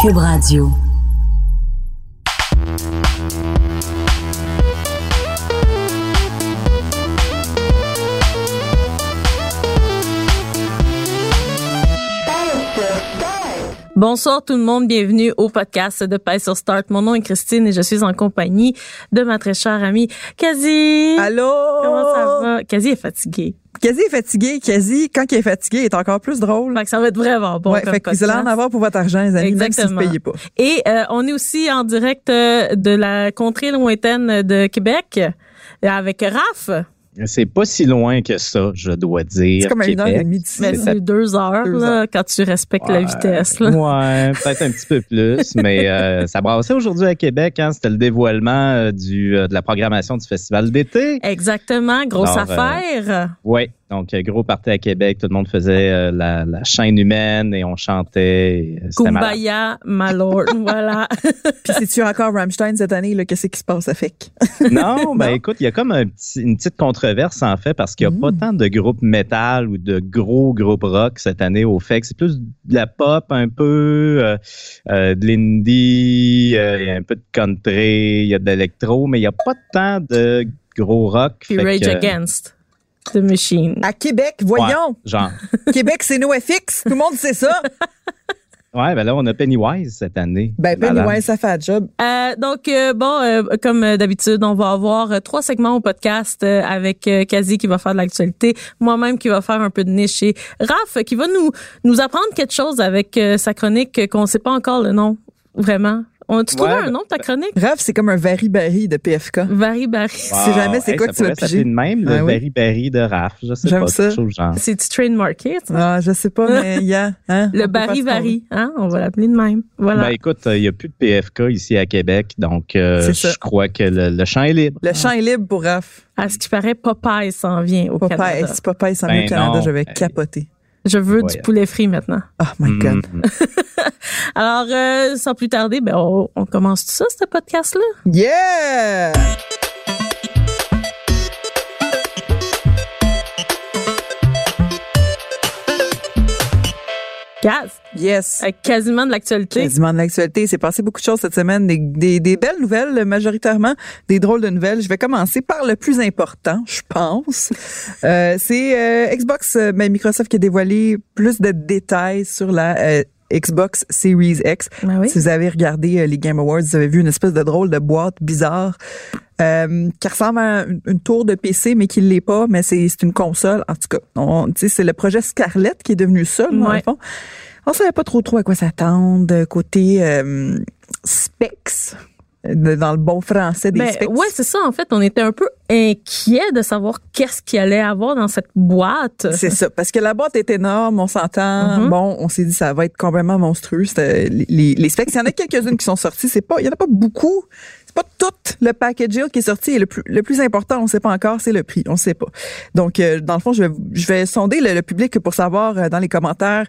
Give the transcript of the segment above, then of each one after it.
Cube Radio. Bonsoir tout le monde, bienvenue au podcast de Paix sur Start. Mon nom est Christine et je suis en compagnie de ma très chère amie Kazi. Allô? Comment ça va? Kazi est fatiguée. Kazi est fatigué. Kazi, quand il est fatigué, il est encore plus drôle. Fait que ça va être vraiment bon. ouais, fait que vous allez en avoir pour votre argent, les amis, même si vous Exactement. ne payez pas. Et euh, on est aussi en direct euh, de la contrée lointaine de Québec euh, avec Raph. C'est pas si loin que ça, je dois dire. C'est comme une heure et demie. Mais c'est deux heures, Deux là, heures. quand tu respectes la Ouais. vitesse. Là. Ouais, peut-être un petit peu plus, mais euh, ça brassait aujourd'hui à Québec. Hein, C'était le dévoilement euh, du, euh, de la programmation du festival d'été. Exactement, grosse Alors, euh, affaire. Donc euh, gros party à Québec. Tout le monde faisait euh, la, la chaîne humaine et on chantait. Kumbaya, my lord, voilà. Puis c'est-tu encore Rammstein cette année, là? Qu'est-ce qui se passe à FEC? Non, ben écoute, il y a comme un petit- une petite controverse en fait parce qu'il n'y a pas Mm. tant de groupes métal ou de gros groupes rock cette année au FEC. C'est plus de la pop un peu, euh, euh, de l'indie, euh, il y a un peu de country, il y a de l'électro, mais il n'y a pas tant de gros rock. Puis Fait Rage que, Against the Machine. À Québec, voyons! Genre, Québec, c'est NoFX. Tout le monde sait ça. ouais, ben là, on a Pennywise cette année. Ben. Pennywise, ça fait un job. Euh, donc, euh, bon, euh, comme d'habitude, on va avoir trois segments au podcast euh, avec euh, Kazi qui va faire de l'actualité, moi-même qui va faire un peu de niche et Raph qui va nous nous apprendre quelque chose avec euh, sa chronique qu'on ne sait pas encore le nom, vraiment. On tu trouvé Ouais, un nom de ta chronique? Raph, c'est comme un Vari-Bari de PFK. Vari Barry. sais jamais c'est quoi ça que tu vas piger. de même, le Ah oui. De Raph. Je sais J'aime pas, ça. C'est-tu trademarké? Ah, je sais pas, mais il y a. Hein, Le. Vari, hein? On va l'appeler de même. Voilà. Ben écoute, il n'y a plus de PFK ici à Québec, donc euh, je crois que le, le champ est libre. Le champ est libre pour Raph. à ce qui paraît, Popeye s'en vient au Popeye, Canada. si Popeye s'en Ben vient au Canada, non. je vais Hey. capoter. Je veux Ouais. du poulet frit maintenant. Oh my God. Mm. Alors, euh, sans plus tarder, ben, on, on commence tout ça, ce podcast-là? Yeah! Gaz, Yes. avec quasiment de l'actualité. Quasiment de l'actualité. C'est passé beaucoup de choses cette semaine, des, des, des belles nouvelles, majoritairement des drôles de nouvelles. Je vais commencer par le plus important, je pense. Euh, c'est euh, Xbox, euh, ben, Microsoft qui a dévoilé plus de détails sur la euh, Xbox Series X. Ben oui? Si vous avez regardé euh, les Game Awards, vous avez vu une espèce de drôle de boîte bizarre euh, qui ressemble à une, une tour de PC, mais qui l'est pas, mais c'est une console. En tout cas, on- c'est le projet Scarlett qui est devenu ça, dans Ouais. le fond. On savait pas trop trop à quoi s'attendre côté euh, specs, dans le bon français des Ben, specs. ouais, c'est ça. En fait, on était un peu inquiet de savoir qu'est-ce qu'il allait avoir dans cette boîte. C'est ça, parce que la boîte est énorme, on s'entend. Mhm. Bon, on s'est dit ça va être complètement monstrueux. Les, les, les specs, il y en a quelques-unes qui sont sorties. C'est pas, il y en a pas beaucoup. C'est pas tout le package deal qui est sorti. Et le plus, le plus important, on sait pas encore, c'est le prix. On sait pas. Donc, euh, dans le fond, je vais, je vais sonder le, le public pour savoir euh, dans les commentaires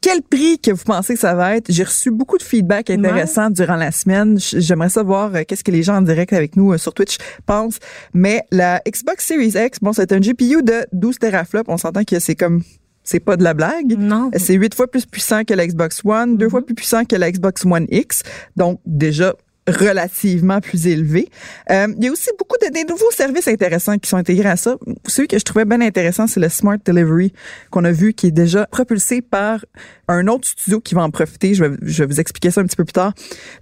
quel prix que vous pensez que ça va être. J'ai reçu beaucoup de feedback intéressant durant la semaine. J'aimerais savoir euh, qu'est-ce que les gens en direct avec nous sur Twitch pensent. Mais la Xbox Series X, bon, c'est un GPU de 12 teraflops. On s'entend que c'est comme c'est pas de la blague. Non. C'est huit fois plus puissant que la Xbox One, deux Mhm. fois plus puissant que la Xbox One X. Donc, déjà relativement plus élevé. Euh, il y a aussi beaucoup de des nouveaux services intéressants qui sont intégrés à ça. Celui que je trouvais bien intéressant, c'est le Smart Delivery qu'on a vu qui est déjà propulsé par un autre studio qui va en profiter. Je vais, je vais vous expliquer ça un petit peu plus tard.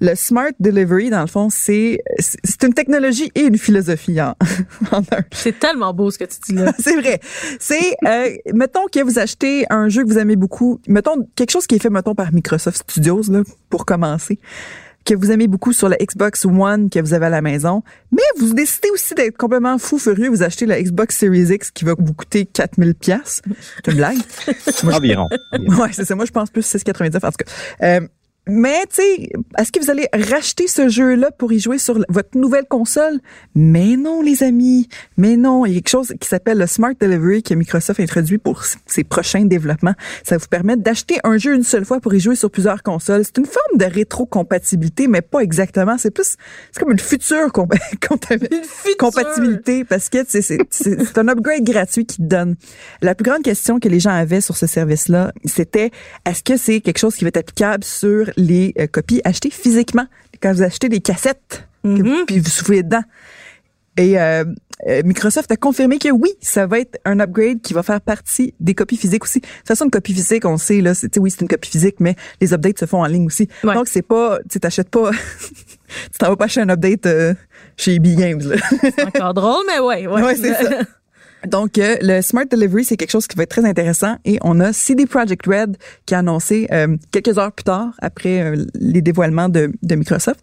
Le Smart Delivery, dans le fond, c'est c'est une technologie et une philosophie en, en un. C'est tellement beau ce que tu dis là. C'est vrai. C'est, euh, mettons que vous achetez un jeu que vous aimez beaucoup, mettons quelque chose qui est fait, mettons, par Microsoft Studios, là, pour commencer. Que vous aimez beaucoup sur la Xbox One que vous avez à la maison, mais vous décidez aussi d'être complètement fou furieux, vous achetez la Xbox Series X qui va vous coûter 4000 pièces. C'est une blague. Moi, je- Environ. Ouais, c'est ça. Moi, je pense plus 6,99 en tout cas. Euh, mais, tu sais, est-ce que vous allez racheter ce jeu-là pour y jouer sur votre nouvelle console? Mais non, les amis. Mais non. Il y a quelque chose qui s'appelle le Smart Delivery que Microsoft a introduit pour ses prochains développemps. Ça vous permet d'acheter un jeu une seule fois pour y jouer sur plusieurs consoles. C'est une forme de rétro-compatibilité, mais pas exactement. C'est plus, c'est comme une future compa- compta- compatibilité parce que c'est un upgrade gratuit qui te donne. La plus grande question que les gens avaient sur ce service-là, c'était est-ce que c'est quelque chose qui va être applicable sur les euh, copies achetées physiquement quand vous achetez des cassettes que- puis vous soufflez dedans. Et euh, euh, Microsoft a confirmé que oui, ça va être un upgrade qui va faire partie des copies physiques aussi. De toute façon, une copie physique, on sait là, c'est oui, c'est une copie physique, mais les updates se font en ligne aussi. Ouais. Donc c'est pas, tu t'achètes pas, tu t'en vas pas acheter un update euh, chez EB Games. Là. C'est encore drôle, mais ouais, ouais. Ouais, c'est ça. Donc, euh, le Smart Delivery, c'est quelque chose qui va être très intéressant. Et on a CD Projekt Red qui a annoncé euh, quelques heures plus tard, après euh, les dévoilements de, de Microsoft,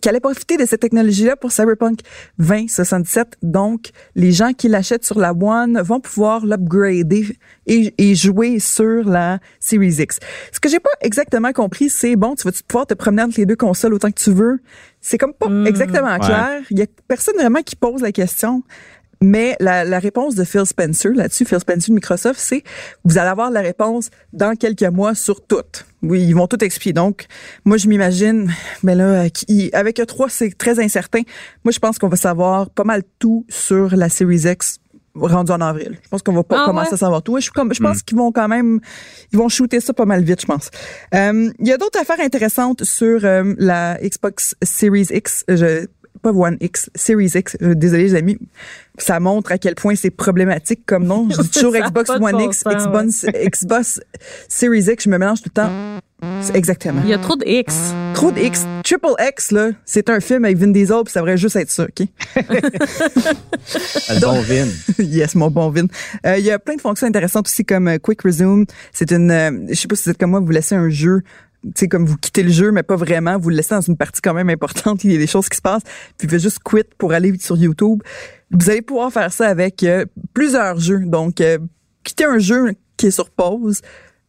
qu'elle allait profiter de cette technologie-là pour Cyberpunk 2077. Donc, les gens qui l'achètent sur la One vont pouvoir l'upgrader et, et jouer sur la Series X. Ce que j'ai pas exactement compris, c'est bon, tu vas pouvoir te promener entre les deux consoles autant que tu veux? C'est comme pas exactement clair. Il y a personne vraiment qui pose la question. Mais la, la réponse de Phil Spencer là-dessus, Phil Spencer de Microsoft, c'est vous allez avoir la réponse dans quelques mois sur toutes. Oui, ils vont tout expliquer. Donc, moi, je m'imagine, mais là, euh, avec E3, c'est très incertain. Moi, je pense qu'on va savoir pas mal tout sur la Series X rendu en avril. Je pense qu'on va pas Ah commencer ouais? à savoir tout. Je, suis comme- je pense qu'ils vont quand même, ils vont shooter ça pas mal vite, je pense. Euh, Il y a d'autres affaires intéressantes sur euh, la Xbox Series X. Je, pas One X, Series X. Euh, désolé, les amis. Ça montre à quel point c'est problématique comme nom. Je dis toujours Xbox One bon X, sens, Xbox, Xbox Series X. Je me mélange tout le temps. Exactement. Il y a trop de X. Trop de X. Triple X, là, c'est un film avec Vin Diesel, puis ça devrait juste être ça, OK? Le bon vin. yes, mon bon Vin. Euh, Il y a plein de fonctions intéressantes aussi comme euh, Quick Resume. C'est une, euh, je sais pas si vous êtes comme moi, vous laissez un jeu, sais, comme vous quittez le jeu, mais pas vraiment. Vous le laissez dans une partie quand même importante. Il y a des choses qui se passent. Puis vous faites juste quit pour aller sur YouTube. Vous allez pouvoir faire ça avec euh, plusieurs jeux. Donc, euh, quitter un jeu qui est sur pause,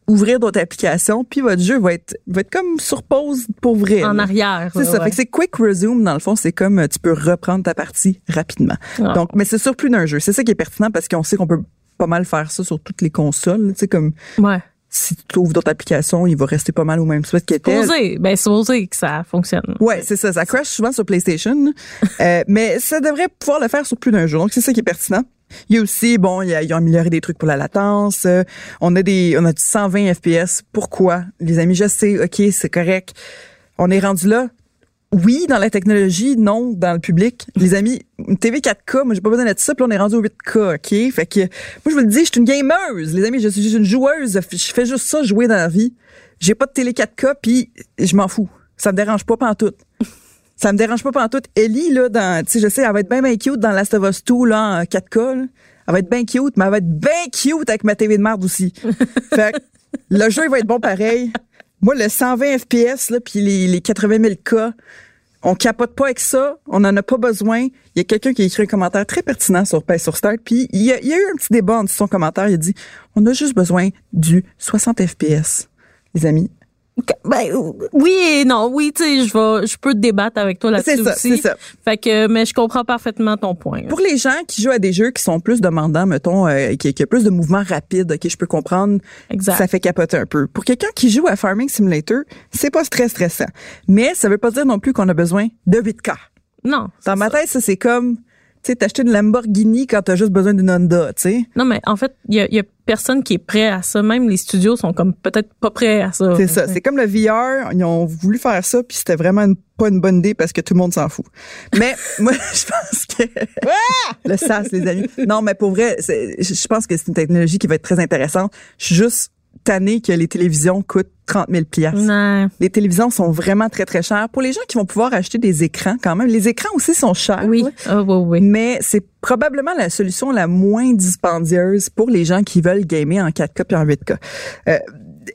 ouvrir d'autres applications, puis votre jeu va être, va être comme sur pause pour vrai. En là. arrière. C'est ça. ouais. Fait que c'est quick resume, dans le fond, c'est comme euh, tu peux reprendre ta partie rapidement. Ah. Donc, mais c'est sur plus d'un jeu. C'est ça qui est pertinent parce qu'on sait qu'on peut pas mal faire ça sur toutes les consoles. Tu sais, comme Ouais. Si tu ouvres d'autres applications, il va rester pas mal au même spot qu'il était. Supposé. Ben, supposé que ça fonctionne. Ouais, c'est ça. Ça crash souvent sur PlayStation, euh, mais ça devrait pouvoir le faire sur plus d'un jeu. Donc c'est ça qui est pertinent. Il y a aussi, bon, il y a- ils ont amélioré des trucs pour la latence. euh, on a des, on a du 120 FPS. Pourquoi, les amis Je sais, ok, c'est correct. On est rendu là. Oui, dans la technologie, non, dans le public. Les amis, une TV 4K, moi j'ai pas besoin d'être ça, puis on est rendu au 8K, ok? Fait que, moi je vous le dis, je suis une gameuse, les amis, je suis une joueuse, je fais juste ça, jouer dans la vie. J'ai pas de télé 4K, puis je m'en fous. Ça me dérange pas pantoute. Ça me dérange pas pantoute. Ellie, là, dans, tu sais, je sais, elle va être bien, bien cute dans Last of Us 2, là, en 4K, là. Elle va être bien cute, mais elle va être bien cute avec ma TV de merde aussi. fait que, le jeu, il va être bon pareil. Moi, le 120 FPS, là, puis les, les 80 000 K, on capote pas avec ça, on en a pas besoin. Il y a quelqu'un qui a écrit un commentaire très pertinent sur Pay sur Start, puis il y, a, eu un petit débat en son commentaire. Il a dit, on a juste besoin du 60 FPS, les amis. Ben, oui et non. Oui, tu sais, je vais, je peux te débattre avec toi là-dessus C'est ça, aussi. c'est ça. Fait que, mais je comprends parfaitement ton point. Pour les gens qui jouent à des jeux qui sont plus demandants, mettons, euh, qui, qui a plus de mouvements rapides, ok, je peux comprendre, Exact. ça fait capoter un peu. Pour quelqu'un qui joue à Farming Simulator, c'est pas très stressant. Mais ça veut pas dire non plus qu'on a besoin de 8K. Non. Dans ma tête, ça, c'est comme, sais, t'acheter une Lamborghini quand t'as juste besoin d'une Honda, tu sais. Non, mais en fait, il y a, il y a personne qui est prêt à ça. Même les studios sont comme peut-être pas prêts à ça. C'est ça. C'est comme le VR. Ils ont voulu faire ça, puis c'était vraiment une- pas une bonne idée parce que tout le monde s'en fout. Mais moi, je pense que le SAS, les amis. Non, mais pour vrai, je pense que c'est une technologie qui va être très intéressante. Je suis juste tannée que les télévisions coûtent 30 000 piastres. Non. Les télévisions sont vraiment très, très chères. Pour les gens qui vont pouvoir acheter des écrans, quand même, les écrans aussi sont chers. Oui. Ah, oui, oui. Mais c'est probablement la solution la moins dispendieuse pour les gens qui veulent gamer en 4K puis en 8K. Euh,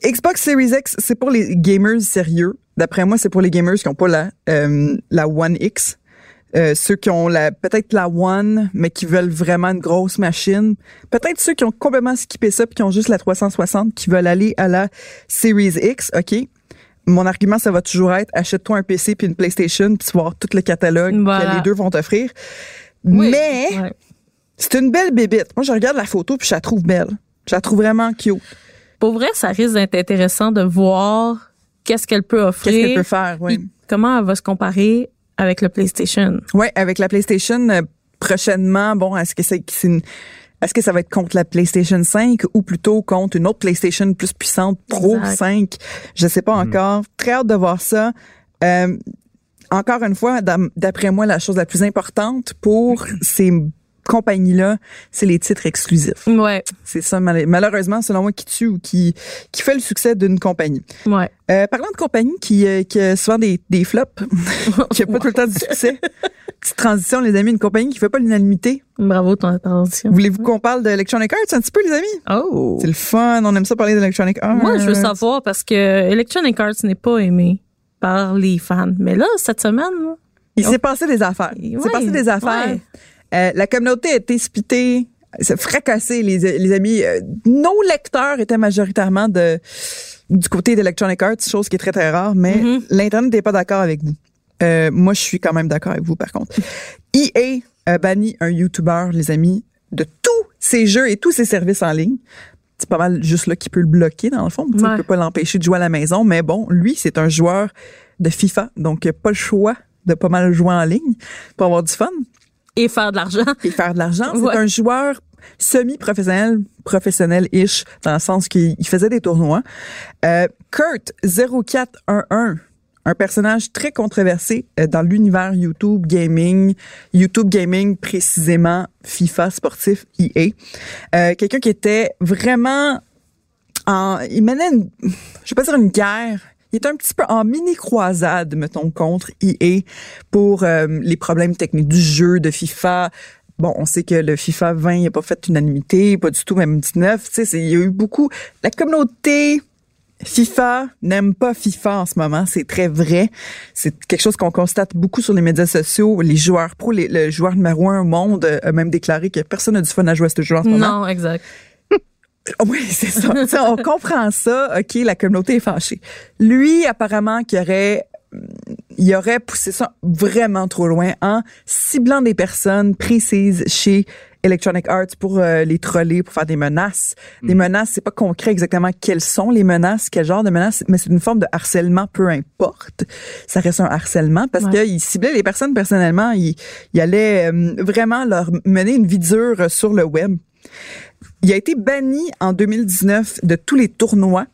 Xbox Series X, c'est pour les gamers sérieux. D'après moi, c'est pour les gamers qui n'ont pas la, euh, la One X. Euh, ceux qui ont la peut-être la One, mais qui veulent vraiment une grosse machine. Peut-être ceux qui ont complètement skippé ça puis qui ont juste la 360, qui veulent aller à la Series X. OK? Mon argument, ça va toujours être achète-toi un PC puis une PlayStation puis tu vas voir tout le catalogue Voilà. que les deux vont t'offrir. Oui. Mais Ouais. c'est une belle bébite. Moi, je regarde la photo puis je la trouve belle. Je la trouve vraiment cute. Pour vrai, ça risque d'être intéressant de voir qu'est-ce qu'elle peut offrir. Qu'est-ce qu'elle peut faire, oui. Comment elle va se comparer avec le PlayStation. Ouais, avec la PlayStation euh, prochainement, bon, est-ce que c'est c'est une- est-ce que ça va être contre la PlayStation 5 ou plutôt contre une autre PlayStation plus puissante Pro Exact. 5 Je sais pas encore. Très hâte de voir ça. Euh, encore une fois, d'après moi, la chose la plus importante pour ces compagnies-là, c'est les titres exclusifs. Ouais, C'est ça, mal- malheureusement, selon moi, qui tue ou qui, qui fait le succès d'une compagnie. ouais. Euh, parlant de compagnie qui, euh, qui a souvent des, des flops, qui a pas tout le temps du succès. Petite transition, les amis, une compagnie qui fait pas l'unanimité. Bravo ton attention. Voulez-vous qu'on parle d'Electronic Arts un petit peu, les amis? Oh. C'est le fun, on aime ça parler d'Electronic Arts. Moi, je veux savoir parce que Electronic Arts n'est pas aimé par les fans. Mais là, cette semaine, Il s'est passé des affaires. Il s'est Ouais, passé des affaires. ouais. Euh, la communauté a été splittée, s'est fracassée, les, les amis. Euh, nos lecteurs étaient majoritairement de du côté d'Electronic Arts, chose qui est très, très rare, mais Mhm. l'Internet n'est pas d'accord avec vous. Euh, moi, je suis quand même d'accord avec vous, par contre. EA a banni un YouTuber, les amis, de tous ses jeux et tous ses services en ligne. C'est pas mal juste là qui peut le bloquer, dans le fond. Tu Ouais. Il peut pas l'empêcher de jouer à la maison, mais bon, lui, c'est un joueur de FIFA, donc il a pas le choix de pas mal jouer en ligne pour avoir du fun et faire de l'argent. et faire de l'argent. C'est Ouais. un joueur semi-professionnel, professionnel-ish, dans le sens qu'il il faisait des tournois. Euh, Kurt 0411, un personnage très controversé euh, dans l'univers YouTube Gaming, YouTube Gaming précisément FIFA sportif EA. Euh, Quelqu'un qui était vraiment en, il menait une, je vais pas dire une guerre, il était un petit peu en mini croisade, mettons, contre EA pour euh, les problèmes techniques du jeu de FIFA. Bon, on sait que le FIFA 20 n'a pas fait unanimité, pas du tout, même 19. Tu sais, il y a eu beaucoup. La communauté FIFA n'aime pas FIFA en ce moment, c'est très vrai. C'est quelque chose qu'on constate beaucoup sur les médias sociaux. Les joueurs pro, le joueur numéro un au monde a même déclaré que personne n'a du fun à jouer à ce jeu en ce moment. Non, exact. Oui, c'est ça. On comprend ça. OK, la communauté est fâchée. Lui, apparemment, qui aurait, il aurait poussé ça vraiment trop loin en ciblant des personnes précises chez Electronic Arts pour euh, les troller, pour faire des menaces. Des menaces, c'est pas concret exactement quelles sont les menaces, quel genre de menaces, mais c'est une forme de harcèlement, peu importe. Ça reste un harcèlement parce Ouais. qu'il ciblait les personnes personnellement. Il, il allait euh, vraiment leur mener une vie dure sur le web. Il a été banni en 2019 de tous les tournois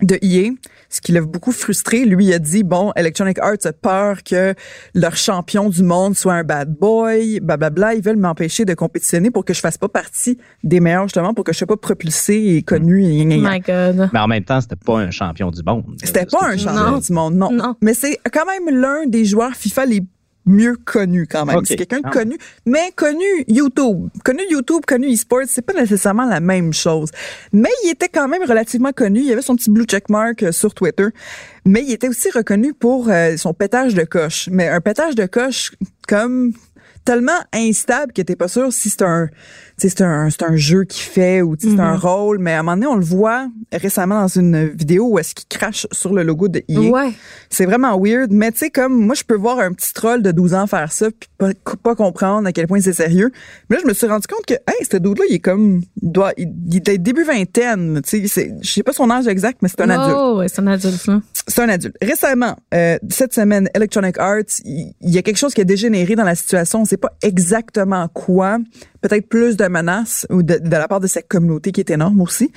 de EA, ce qui l'a beaucoup frustré. Lui il a dit, bon, Electronic Arts a peur que leur champion du monde soit un bad boy, blablabla. Ils veulent m'empêcher de compétitionner pour que je fasse pas partie des meilleurs, justement, pour que je sois pas propulsé et connu. et gna, gna. My God. Mais en même temps, c'était pas un champion du monde. C'était pas un champion Non. du monde, non. Non. Mais c'est quand même l'un des joueurs FIFA les mieux connus quand même. C'est quelqu'un de Ah. connu, mais connu YouTube. Connu YouTube, connu eSports, c'est pas nécessairement la même chose. Mais il était quand même relativement connu. Il avait son petit blue checkmark euh, sur Twitter. Mais il était aussi reconnu pour euh, son pétage de coche. Mais un pétage de coche comme tellement instable que t'es pas sûr si c'est un, c'est un, c'est un jeu qu'il fait ou c'est un rôle. Mais à un moment donné, on le voit récemment dans une vidéo où est-ce qu'il crache sur le logo de EA. Ouais. C'est vraiment weird, mais tu sais, comme moi, je peux voir un petit troll de 12 ans faire ça puis pas, pas comprendre à quel point c'est sérieux. Mais là, je me suis rendu compte que, hey, ce dude-là, il est comme, il doit, il, il est début vingtaine, tu sais, je sais pas son âge exact, mais c'est un adulte. Oh, ouais, c'est un adulte, là. C'est un adulte. Récemment, euh, cette semaine, Electronic Arts, il il y, a quelque chose qui a dégénéré dans la situation. On sait pas exactement quoi. Peut-être plus de menaces ou de, la part de cette communauté qui est énorme aussi.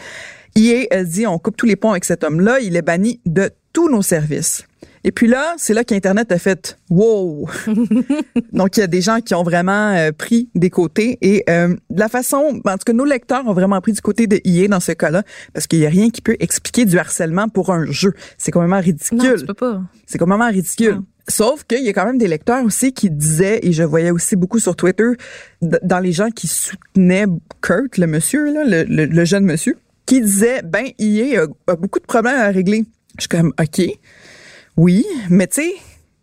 EA a dit, on coupe tous les ponts avec cet homme-là. Il est banni de tous nos services. Et puis là, c'est là qu'Internet a fait wow. Donc il y a des gens qui ont vraiment euh, pris des côtés et euh, de la façon, en tout cas nos lecteurs ont vraiment pris du côté de EA dans ce cas-là parce qu'il y a rien qui peut expliquer du harcèlement pour un jeu. C'est complètement Non, ridicule. tu peux pas. C'est complètement ridicule. Non. Sauf qu'il y a quand même des lecteurs aussi qui disaient, et je voyais aussi beaucoup sur Twitter, dans les gens qui soutenaient Kurt, le monsieur, là, le, le- le jeune monsieur, qui disait, ben, EA a, a beaucoup de problèmes à régler. Je suis comme, OK, oui, mais tu sais,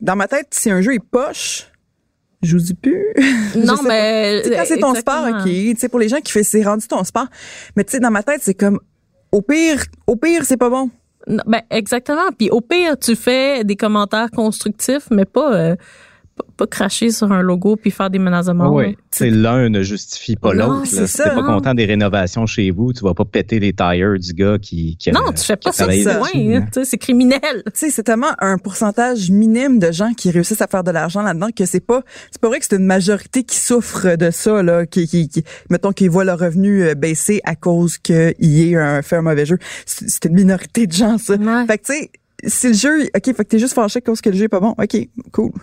dans ma tête, si un jeu est poche, je vous dis plus. Non, pas. mais. Tu sais, quand c'est ton sport. OK. Tu sais, pour les gens qui font, c'est rendu ton sport. Mais tu sais, dans ma tête, c'est comme, au pire, au pire, c'est pas bon. Non, ben, exactement. Puis au pire, tu fais des commentaires constructifs, mais pas, euh, pas, cracher sur un logo puis faire des menaces de mort. Oui, c'est l'un ne justifie pas l'autre. Si ça, t'es pas hein. content des rénovations chez vous, tu vas pas péter les tires du gars qui, qui a- Non, tu fais a pas ça hein. C'est criminel. Tu sais, c'est tellement un pourcentage minime de gens qui réussissent à faire de l'argent là-dedans que c'est pas, c'est pas vrai que c'est une majorité qui souffre de ça, là, qui, qui, qui mettons, qui voit leur revenu euh, baisser à cause qu'il y ait un, fait un mauvais jeu. C'est c'est une minorité de gens, ça. Ouais. Fait que, tu sais, si le jeu, OK, fait que t'es juste fâché cause que le jeu est pas bon. OK, cool. Tu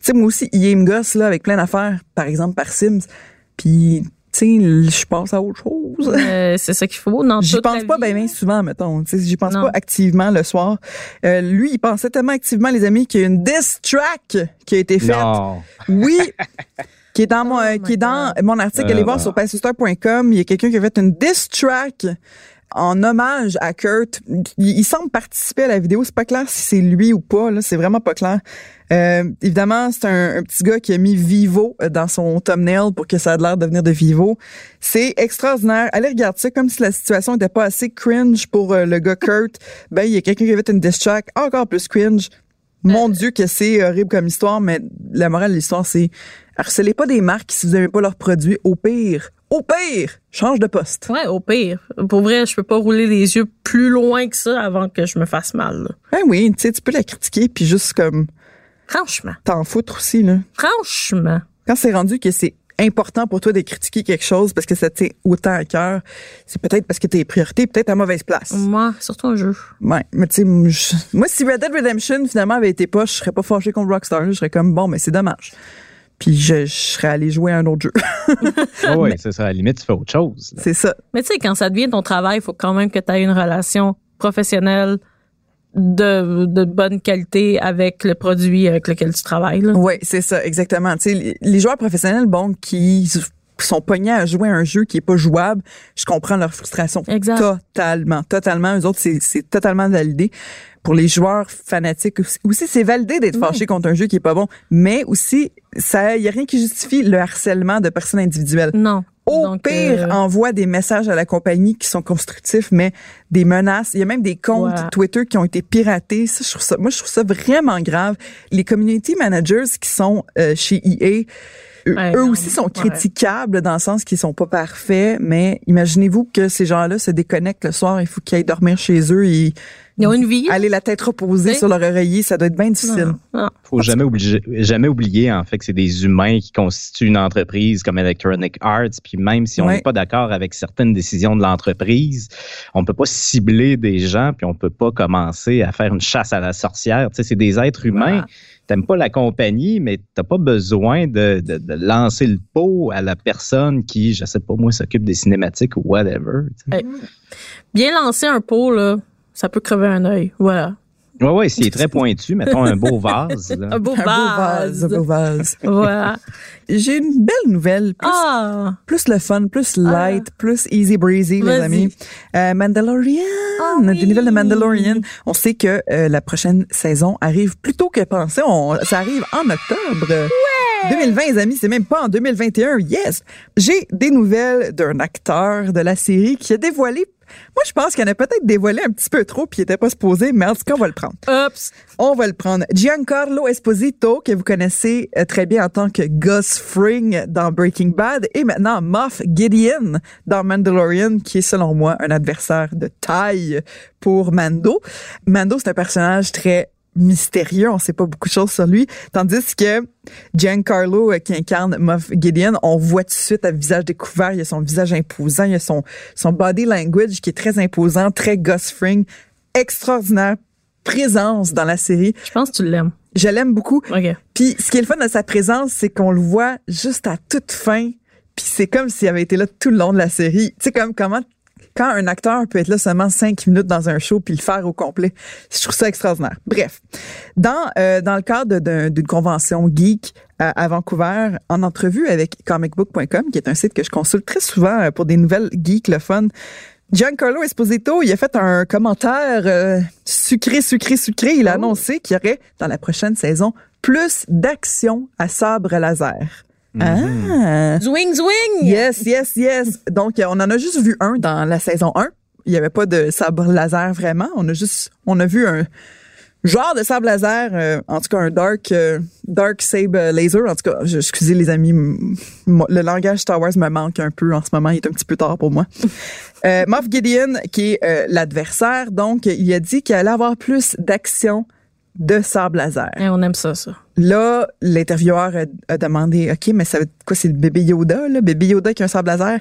sais, moi aussi, EA me gosse, là, avec plein d'affaires, par exemple, par Sims. Puis, tu sais, je pense à autre chose. Euh, c'est ça qu'il faut. Dans J'y pense pas bien bien souvent, mettons. Tu sais, J'y pense Non. pas activement le soir. Euh, lui, il pensait tellement activement, les amis, qu'il y a une diss track qui a été faite. Non. Oui. qui est dans mon, euh, Oh qui est my dans God. mon article. Euh, Allez voir sur PaceStar.com. Il y a quelqu'un qui a fait une diss track en hommage à Kurt. Il, il semble participer à la vidéo. C'est pas clair si c'est lui ou pas. Là, c'est vraiment pas clair. Euh, évidemment, c'est un, un petit gars qui a mis Vivo euh, dans son thumbnail pour que ça ait l'air de venir de Vivo. C'est extraordinaire. Allez regarder ça comme si la situation n'était pas assez cringe pour euh, le gars Kurt. Ben, il y a quelqu'un qui a fait une diss track encore plus cringe. Mon Dieu que c'est horrible comme histoire, mais la morale de l'histoire, c'est harcelez pas des marques si vous n'aimez pas leurs produits. Au pire, au pire, change de poste. Ouais, au pire. Pour vrai, je peux pas rouler les yeux plus loin que ça avant que je me fasse mal. là. Ben oui, tu sais, tu peux la critiquer puis juste comme Franchement. t'en foutre aussi là. Franchement. Quand c'est rendu que c'est important pour toi de critiquer quelque chose parce que ça tient autant à cœur, c'est peut-être parce que tes priorités peut-être à mauvaise place. Moi, surtout un jeu. Ouais, mais tu sais, moi, je- moi, si Red Dead Redemption finalement avait été pas, je serais pas fâché contre Rockstar. Je serais comme bon, mais c'est dommage. Puis je, je serais allé jouer à un autre jeu. oui, c'est ça. À la limite, tu fais autre chose. c'est ça. Mais tu sais, quand ça devient ton travail, il faut quand même que tu aies une relation professionnelle de, de bonne qualité avec le produit avec lequel tu travailles. Là. Oui, c'est ça, exactement. Tu sais, les- joueurs professionnels, bon, qui sont pognés à jouer à un jeu qui est pas jouable, je comprends leur frustration. Exact. Totalement, totalement. Eux autres, c'est, c'est totalement validé. Pour les joueurs fanatiques aussi, c'est validé d'être fâché contre un jeu qui est pas bon, mais aussi, ça, y a rien qui justifie le harcèlement de personnes individuelles. Non. Au Donc, pire, euh, envoie des messages à la compagnie qui sont constructifs, mais des menaces. Il y a même des comptes. Twitter qui ont été piratés. Ça, je trouve ça, moi, je trouve ça vraiment grave. Les community managers qui sont euh, chez EA, Ouais, eux aussi sont ouais. critiquables dans le sens qu'ils sont pas parfaits, mais imaginez-vous que ces gens-là se déconnectent le soir, il faut qu'ils aillent dormir chez eux et Ils ont une vie. aller la tête reposée Oui. sur leur oreiller, ça doit être bien difficile. Non, non. faut jamais oublier, jamais oublier en fait que c'est des humains qui constituent une entreprise comme Electronic Arts. Puis même si on n'est pas d'accord avec certaines décisions de l'entreprise, on peut pas cibler des gens puis on peut pas commencer à faire une chasse à la sorcière. Tu sais, c'est des êtres humains. T'aimes pas la compagnie, mais t'as pas besoin de, lancer le pot à la personne qui, je sais pas moi, s'occupe des cinématiques ou whatever. Bien lancer un pot, ça peut crever un œil. Voilà. Ouais, ouais, s'il est très pointu, mettons un beau vase. là. Un beau Un beau vase. vase, un beau vase. Voilà. J'ai une belle nouvelle. Plus Ah! plus le fun, plus light, plus easy breezy, les amis. Euh, Mandalorian, Ah oui. des nouvelles de Mandalorian. On sait que euh, la prochaine saison arrive plus tôt que pensé. On, ça arrive en octobre. 2020, les amis, c'est même pas en 2021. Yes! J'ai des nouvelles d'un acteur de la série qui a dévoilé. Moi, je pense qu'il en a peut-être dévoilé un petit peu trop puis il était pas supposé, mais en tout cas, on va le prendre. Oups! On va le prendre. Giancarlo Esposito, que vous connaissez euh, très bien en tant que Gus Fring dans Breaking Bad, et maintenant Moff Gideon dans Mandalorian, qui est selon moi un adversaire de taille pour Mando. Mando, c'est un personnage très mystérieux, on sait pas beaucoup de choses sur lui, tandis que Giancarlo euh, qui incarne Moff Gideon, on voit tout de suite à visage découvert, il y a son visage imposant, il y a son son body language qui est très imposant, très Gus Fring, extraordinaire présence dans la série. Je pense que tu l'aimes. Je l'aime beaucoup. OK. Puis ce qui est le fun de sa présence, c'est qu'on le voit juste à toute fin. Puis c'est comme s'il avait été là tout le long de la série. Tu sais comme comment quand un acteur peut être là seulement cinq minutes dans un show puis le faire au complet, je trouve ça extraordinaire. Bref, dans euh, dans le cadre d'un- d'une convention geek à, à Vancouver, en entrevue avec comicbook.com, qui est un site que je consulte très souvent euh, pour des nouvelles geeks le fun. Giancarlo Esposito, il a fait un commentaire euh, sucré, sucré, sucré. Il a Oh. annoncé qu'il y aurait, dans la prochaine saison, plus d'action à sabre laser. Ah! Zwing, zwing! Yes, yes, yes. Donc, euh, on en a juste vu un dans la saison 1. Il n'y avait pas de sabre laser vraiment. On a juste, on a vu un genre de sabre laser, euh, en tout cas un dark, euh, dark saber laser. En tout cas, je- excusez les amis, le langage Star Wars me manque un peu en ce moment. Il est un petit peu tard pour moi. Euh, Moff Gideon, qui est euh, l'adversaire, donc, il a dit qu'il allait avoir plus d'action de sabre laser. Eh, on aime ça, ça. Là, l'intervieweur a, a demandé, OK, mais ça veut quoi, c'est le bébé Yoda, là? Bébé Yoda qui a un sable laser?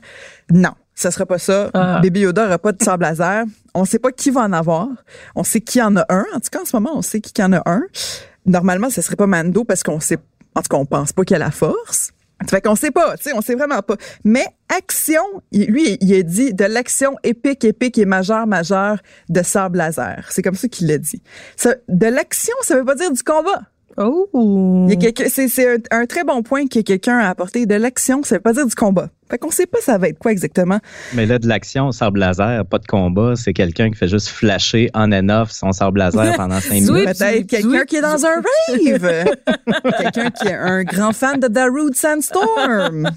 Non, ça sera pas ça. Ah. Bébé Yoda n'aura pas de sable laser. On sait pas qui va en avoir. On sait qui en a un. En tout cas, en ce moment, on sait qui en a un. Normalement, ce serait pas Mando parce qu'on sait, en tout cas, on pense pas qu'il a la force. Fait qu'on sait pas, tu sais, on sait vraiment pas. Mais action, lui, il a dit de l'action épique, épique et majeure, majeure de sable laser. C'est comme ça qu'il l'a dit. Ça, de l'action, ça veut pas dire du combat. Oh! Il y a quelqu'un- c'est c'est un, un très bon point que quelqu'un a apporté. De l'action, ça veut pas dire du combat. Fait qu'on sait pas ça va être quoi exactement. Mais là, de l'action, sable laser, pas de combat, c'est quelqu'un qui fait juste flasher on and off son sable laser pendant cinq Zouip. minutes. Peut-être quelqu'un qui est dans un rave. quelqu'un qui est un grand fan de Darude Sandstorm.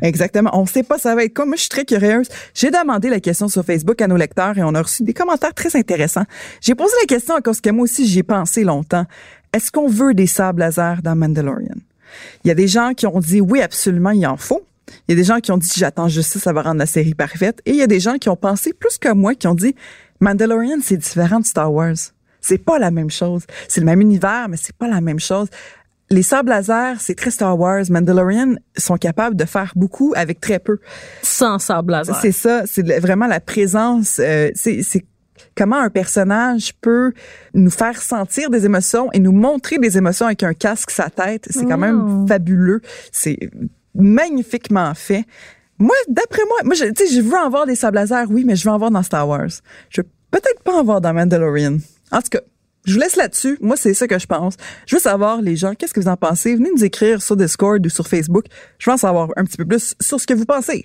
Exactement. On sait pas ça va être quoi. Moi, je suis très curieuse. J'ai demandé la question sur Facebook à nos lecteurs et on a reçu des commentaires très intéressants. J'ai posé la question à cause que moi aussi, j'y ai pensé longtemps. Est-ce qu'on veut des sables laser dans Mandalorian? Il y a des gens qui ont dit oui, absolument, il en faut. Il y a des gens qui ont dit j'attends juste ça, ça va rendre la série parfaite. Et il y a des gens qui ont pensé plus que moi, qui ont dit Mandalorian, c'est différent de Star Wars. C'est pas la même chose. C'est le même univers, mais c'est pas la même chose. Les sables laser, c'est très Star Wars. Mandalorian sont capables de faire beaucoup avec très peu. Sans sable laser. C'est ça, c'est vraiment la présence. euh, c'est comment un personnage peut nous faire sentir des émotions et nous montrer des émotions avec un casque sa tête. C'est quand même Wow. fabuleux. C'est magnifiquement fait. Moi, d'après moi, moi, je, tu sais, je veux en voir des sables laser, oui, mais je veux en voir dans Star Wars. Je veux peut-être pas en voir dans Mandalorian. En tout cas, je vous laisse là-dessus. Moi, c'est ça que je pense. Je veux savoir, les gens, qu'est-ce que vous en pensez? Venez nous écrire sur Discord ou sur Facebook. Je veux en savoir un petit peu plus sur ce que vous pensez.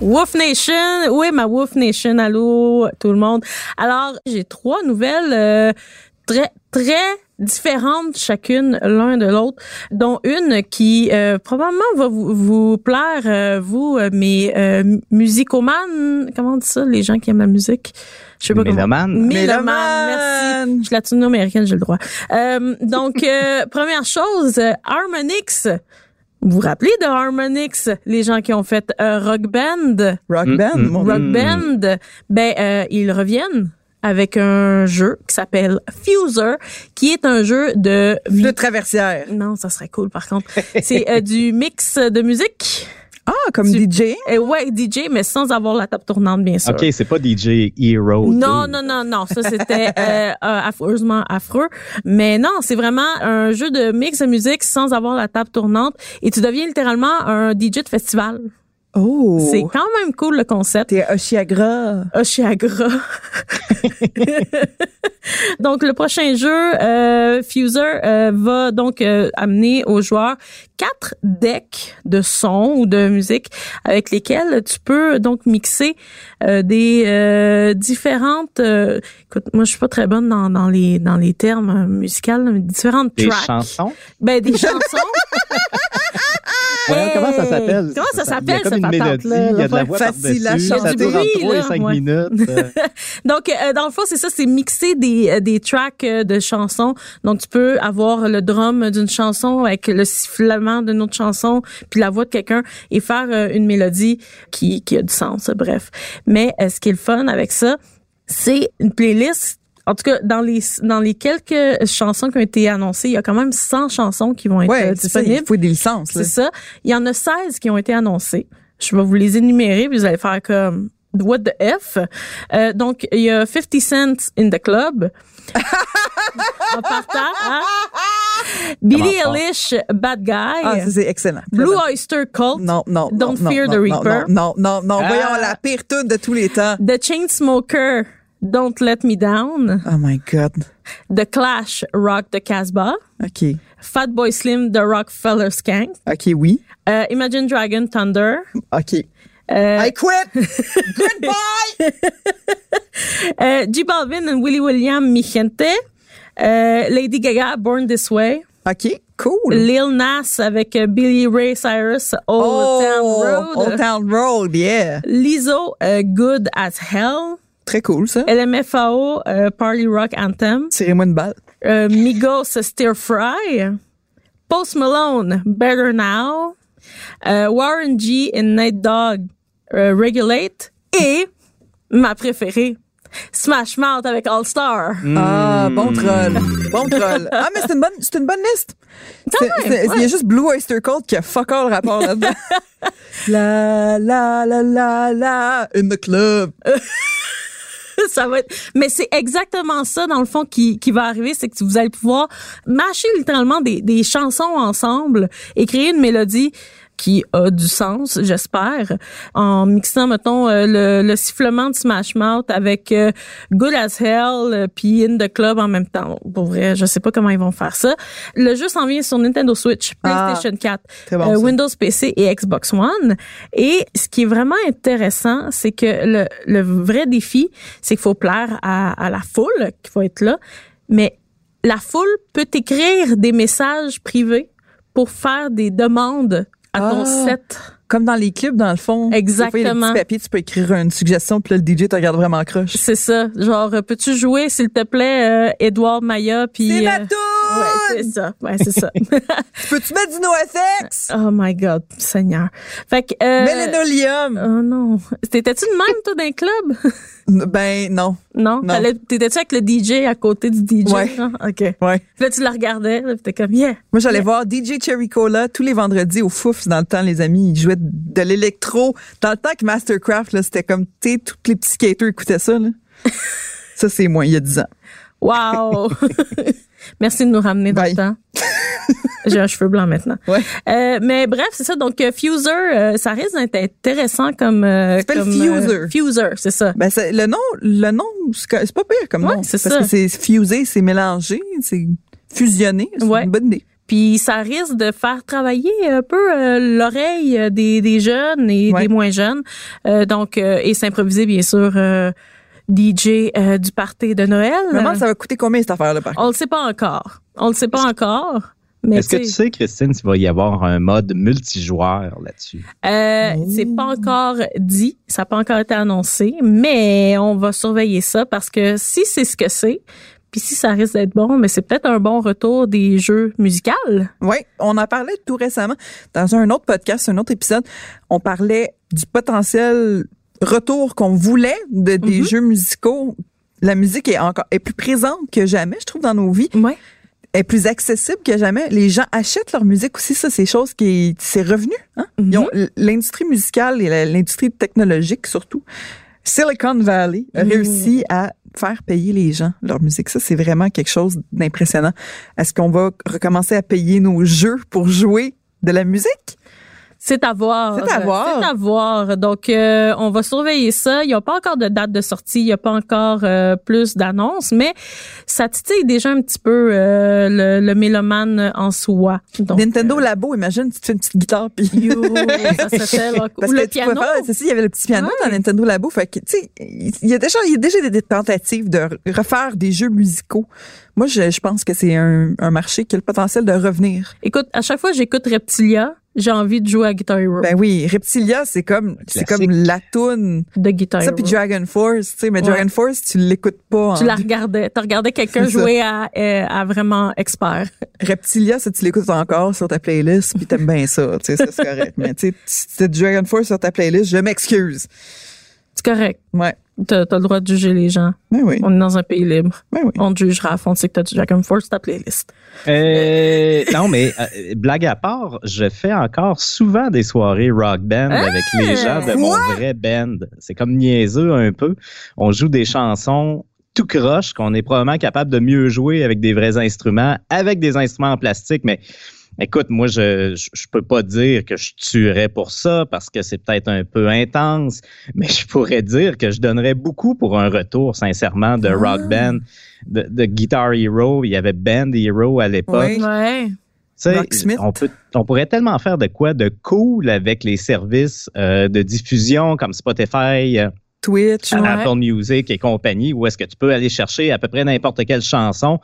Wolf Nation, oui, ma Wolf Nation, allô tout le monde. Alors, j'ai trois nouvelles euh, très très différentes chacune l'un de l'autre, dont une qui euh, probablement va vous, plaire, euh, vous, mes musicomanes, comment on dit ça, les gens qui aiment la musique? Je sais pas comment. Mélomane. Mélomane, Mélomane. merci. Je suis latino-américaine, j'ai le droit. Euh, donc, euh, première chose, euh, Harmonix. Vous vous rappelez de Harmonix, les gens qui ont fait euh, Rock Band? Rock Mm, Band, mm, mon Rock Mm. Band, ben euh, ils reviennent avec un jeu qui s'appelle Fuser, qui est un jeu de Flûte traversière. non, ça serait cool par contre. C'est euh, du mix de musique. Ah, comme Tu- DJ. Et ouais, DJ, mais sans avoir la table tournante, bien sûr. OK, c'est pas DJ Hero. Non, non, non, non. Ça, c'était euh, euh, affreusement affreux. Mais non, c'est vraiment un jeu de mix de musique sans avoir la table tournante. Et tu deviens littéralement un DJ de festival. Oh. C'est quand même cool le concept. T'es Oshiagra. Oshiagra. donc le prochain jeu, euh, Fuser, euh, va donc euh, amener aux joueurs quatre decks de sons ou de musique avec lesquels tu peux donc mixer euh, des euh, différentes. euh, écoute, moi je suis pas très bonne dans, dans les dans les termes musicaux, mais différentes Des tracks. chansons? Ben des chansons. Voyons, comment ça s'appelle? Comment ça s'appelle, Il y a comme cette une mélodie, patente-là, il y a de la voix Facile à par-dessus, ça chanter. dure entre Oui, 3 et là, 5 ouais. minutes. euh. Donc, euh, dans le fond, c'est ça, c'est mixer des, euh, des tracks de chansons. Donc, tu peux avoir le drum d'une chanson avec le sifflement d'une autre chanson, puis la voix de quelqu'un, et faire euh, une mélodie qui, qui a du sens, bref. Mais euh, ce qui est le fun avec ça, c'est une playlist en tout cas, dans les dans les quelques chansons qui ont été annoncées, il y a quand même 100 chansons qui vont être Ouais, euh, c'est ça, il disponibles. faut des licences. là. C'est ça. Il y en a 16 qui ont été annoncées. Je vais vous les énumérer, puis vous allez faire comme What the F? Euh, donc, il y a 50 Cent in the Club. en partant, hein? Billie Comment Eilish, Bad Guy. Ah, ça, c'est excellent. Blue. Oyster Cult. Non, non, non. Don't non, Fear non, the non, Reaper. Non, non, non, non. Ah. Voyons la pire tune de tous les temps. The Chainsmoker, Don't Let Me Down. Oh my God. The Clash, Rock the Casbah. OK. Fatboy Slim, The Rockefeller Skank. OK, oui. Euh, Imagine Dragon, Thunder. OK. Euh, I quit! Goodbye! euh, J Balvin and Willie William, Mi Gente. Euh, Lady Gaga, Born This Way. OK, cool. Lil Nas avec uh, Billy Ray Cyrus, Old oh, Town Road. Old Town Road, yeah. Lizzo, uh, Good as Hell. Très cool, ça. LMFAO, euh, Party Rock Anthem. Tirez-moi une balle. Euh, Migos, Stir Fry. Post Malone, Better Now. Euh, Warren G et Nate Dogg, euh, Regulate. Et ma préférée, Smash Mouth avec All Star. Ah, bon troll. Bon troll. Ah, mais c'est une bonne, c'est une bonne liste. Il y a juste Blue Oyster Cult qui a fuck all rapport là-dedans. la, la, la, la, la, in the club. mais c'est exactement ça dans le fond qui, qui va arriver c'est que vous allez pouvoir mâcher littéralement des, des chansons ensemble et créer une mélodie qui a du sens, j'espère, en mixant, mettons, euh, le, le sifflement de Smash Mouth avec euh, Good as Hell euh, puis In the Club en même temps. Pour vrai, je sais pas comment ils vont faire ça. Le jeu s'en vient sur Nintendo Switch, Ah, PlayStation 4, très bon, euh, ça. Windows PC et Xbox One. Et ce qui est vraiment intéressant, c'est que le, le vrai défi, c'est qu'il faut plaire à, à la foule qui va être là. Mais la foule peut écrire des messages privés pour faire des demandes à ton Ah. set. Comme dans les clubs, dans le fond. Exactement. Petits papiers, tu peux écrire une suggestion, puis là, le DJ te regarde vraiment croche. C'est ça. Genre, euh, peux-tu jouer, s'il te plaît, euh, Edouard Maya, puis... C'est euh! Ouais, c'est ça. Ouais, c'est ça. Peux-tu mettre du NoFX? oh my God, Seigneur. Fait que... Euh, Mets l'énolium. Oh non. T'étais-tu de même, toi, d'un club? Ben, non. Non? Non. T'étais-tu avec le DJ à côté du DJ? Ouais. OK. Ouais. Là, tu la regardais, là, t'es comme, yeah. Moi, j'allais voir DJ Cherry Cola tous les vendredis au Fouf dans le temps, les amis. Ils jouaient de l'électro. Dans le temps que Mastercraft, là, c'était comme, tu sais, tous les petits skaters écoutaient ça, là. ça, c'est moi, il y a 10 ans. Wow! Merci de nous ramener dans Bye. le temps. J'ai un cheveu blanc maintenant. Ouais. Euh, mais bref, c'est ça. Donc, euh, Fuser, euh, ça risque d'être intéressant comme... Euh, s'appelle comme, Fuser. Fuser, c'est ça. Ben, c'est- le nom, le nom, c'est c'est pas pire comme Ouais, nom. c'est parce ça. que c'est fusé, c'est mélangé, c'est fusionné. C'est Ouais. une bonne idée. Puis ça risque de faire travailler un peu euh, l'oreille des, des jeunes et Ouais. des moins jeunes. Euh, donc, euh, et s'improviser, bien sûr, euh, DJ euh, du party de Noël. Maman, ça va coûter combien cette affaire-là, par contre? on le sait pas encore. On le sait pas encore. Mais Est-ce que tu sais, Christine, s'il va y avoir un mode multijoueur là-dessus? euh, c'est pas encore dit, ça n'a pas encore été annoncé, mais on va surveiller ça parce que si c'est ce que c'est, puis si ça risque d'être bon, mais c'est peut-être un bon retour des jeux musicaux. Oui, on en parlait tout récemment dans un autre podcast, un autre épisode. On parlait du potentiel retour qu'on voulait de des Mhm. jeux musicaux. La musique est encore est plus présente que jamais, je trouve, dans nos vies. Ouais. est plus accessible que jamais. Les gens achètent leur musique aussi. Ça, c'est chose qui c'est revenu. Hein? Ont l'industrie musicale et l'industrie technologique surtout. Silicon Valley a Mhm. réussi à faire payer les gens leur musique. Ça, c'est vraiment quelque chose d'impressionnant. Est-ce qu'on va recommencer à payer nos jeux pour jouer de la musique? C'est à voir. C'est à voir. C'est à voir. Donc, euh, on va surveiller ça. Il n'y a pas encore de date de sortie. Il n'y a pas encore euh, plus d'annonces, mais ça titille déjà un petit peu euh, le, le mélomane en soi. Donc, Nintendo Labo, imagine, tu te fais une petite guitare puis ça tellement cool. Parce Ou que le piano. faire, c'est ça, il y avait le petit piano dans Nintendo Labo. Fait que, tu sais, il y a déjà, il y a déjà des, tentatives de refaire des jeux musicaux. Moi, je, je pense que c'est un, un marché qui a le potentiel de revenir. Écoute, à chaque fois j'écoute Reptilia, j'ai envie de jouer à Guitar Hero. Ben oui, Reptilia, c'est comme, c'est comme la toune. de Guitar Ça, Hero. puis Dragon Force, tu sais, mais Ouais. Dragon Force, tu l'écoutes pas. tu en- la regardais. Tu regardais quelqu'un ça. jouer à, euh, à vraiment expert. Reptilia, ça, tu l'écoutes encore sur ta playlist, puis t'aimes bien ça, tu sais, ça, c'est correct. Mais tu sais, si t'as Dragon Force sur ta playlist, je m'excuse. C'est correct. Ouais. T'as as le droit de juger les gens. Ben oui. On est dans un pays libre. Ben oui. On te jugera à fond. Tu sais que t'as du Dragon Force ta playlist. Euh, non, mais euh, blague à part, je fais encore souvent des soirées rock band avec les gens de mon vrai band. C'est comme niaiseux un peu. On joue des chansons tout croche qu'on est probablement capable de mieux jouer avec des vrais instruments, avec des instruments en plastique, mais Écoute, moi, je, je, je peux pas dire que je tuerais pour ça parce que c'est peut-être un peu intense, mais je pourrais dire que je donnerais beaucoup pour un retour, sincèrement, de rock band, de, de Guitar Hero. Il y avait Band Hero à l'époque. Oui. Ouais. On, peut, on pourrait tellement faire de quoi de cool avec les services euh, de diffusion comme Spotify, euh, Twitch. Ouais. Apple Music et compagnie, où est-ce que tu peux aller chercher à peu près n'importe quelle chanson.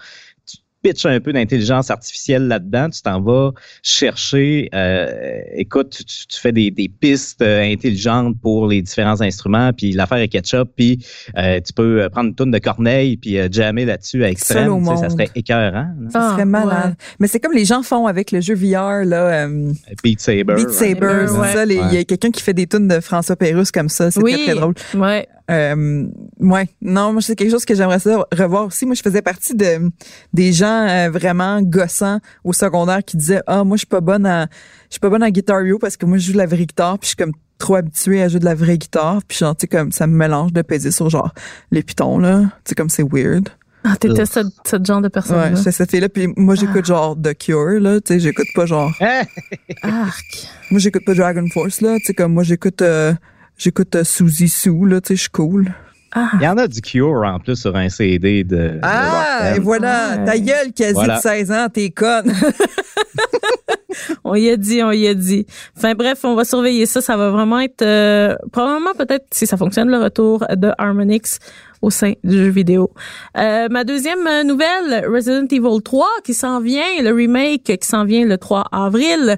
Pitches un peu d'intelligence artificielle là-dedans, tu t'en vas chercher, euh, écoute, tu, tu- tu fais des, des pistes euh, intelligentes pour les différents instruments, puis l'affaire est ketchup, puis euh, tu peux prendre une tonne de Corneille puis euh, jammer là-dessus à extrême, tu sais, ça serait écœurant. non? Ça serait Ah, malade. Mais c'est comme les gens font avec le jeu VR, là. euh, Beat Saber. Beat Saber, Ouais. c'est ça. Il y a quelqu'un qui fait des tunes de François Pérusse comme ça. C'est Oui. très, très drôle. Ouais. Euh, ouais, non, moi c'est quelque chose que j'aimerais ça revoir aussi. Moi, je faisais partie de des gens euh, vraiment gossants au secondaire qui disaient ah moi je suis pas bonne à je suis pas bonne à Guitar Hero parce que moi je joue de la vraie guitare puis je suis comme trop habituée à jouer de la vraie guitare puis genre tu sais comme ça me mélange de peser sur genre les pitons là, tu sais comme c'est weird. Ah, t'étais ce, ce genre de personne. Ouais, c'est cette fille là puis moi j'écoute genre The Cure là, tu sais j'écoute pas genre? Arc. moi j'écoute pas Dragon Force là, tu sais comme moi j'écoute euh, j'écoute euh, Suzy Sue là, tu sais je suis cool. Ah. Il y en a du Cure en plus sur un CD de. de Ah, et voilà, Ouais. ta gueule quasi Voilà. de 16 ans, t'es conne. On y a dit, on y a dit. Enfin bref, on va surveiller ça. Ça va vraiment être euh, probablement peut-être si ça fonctionne le retour de Harmonix au sein du jeu vidéo. Euh, ma deuxième nouvelle, Resident Evil 3 qui s'en vient, le remake qui s'en vient le 3 avril.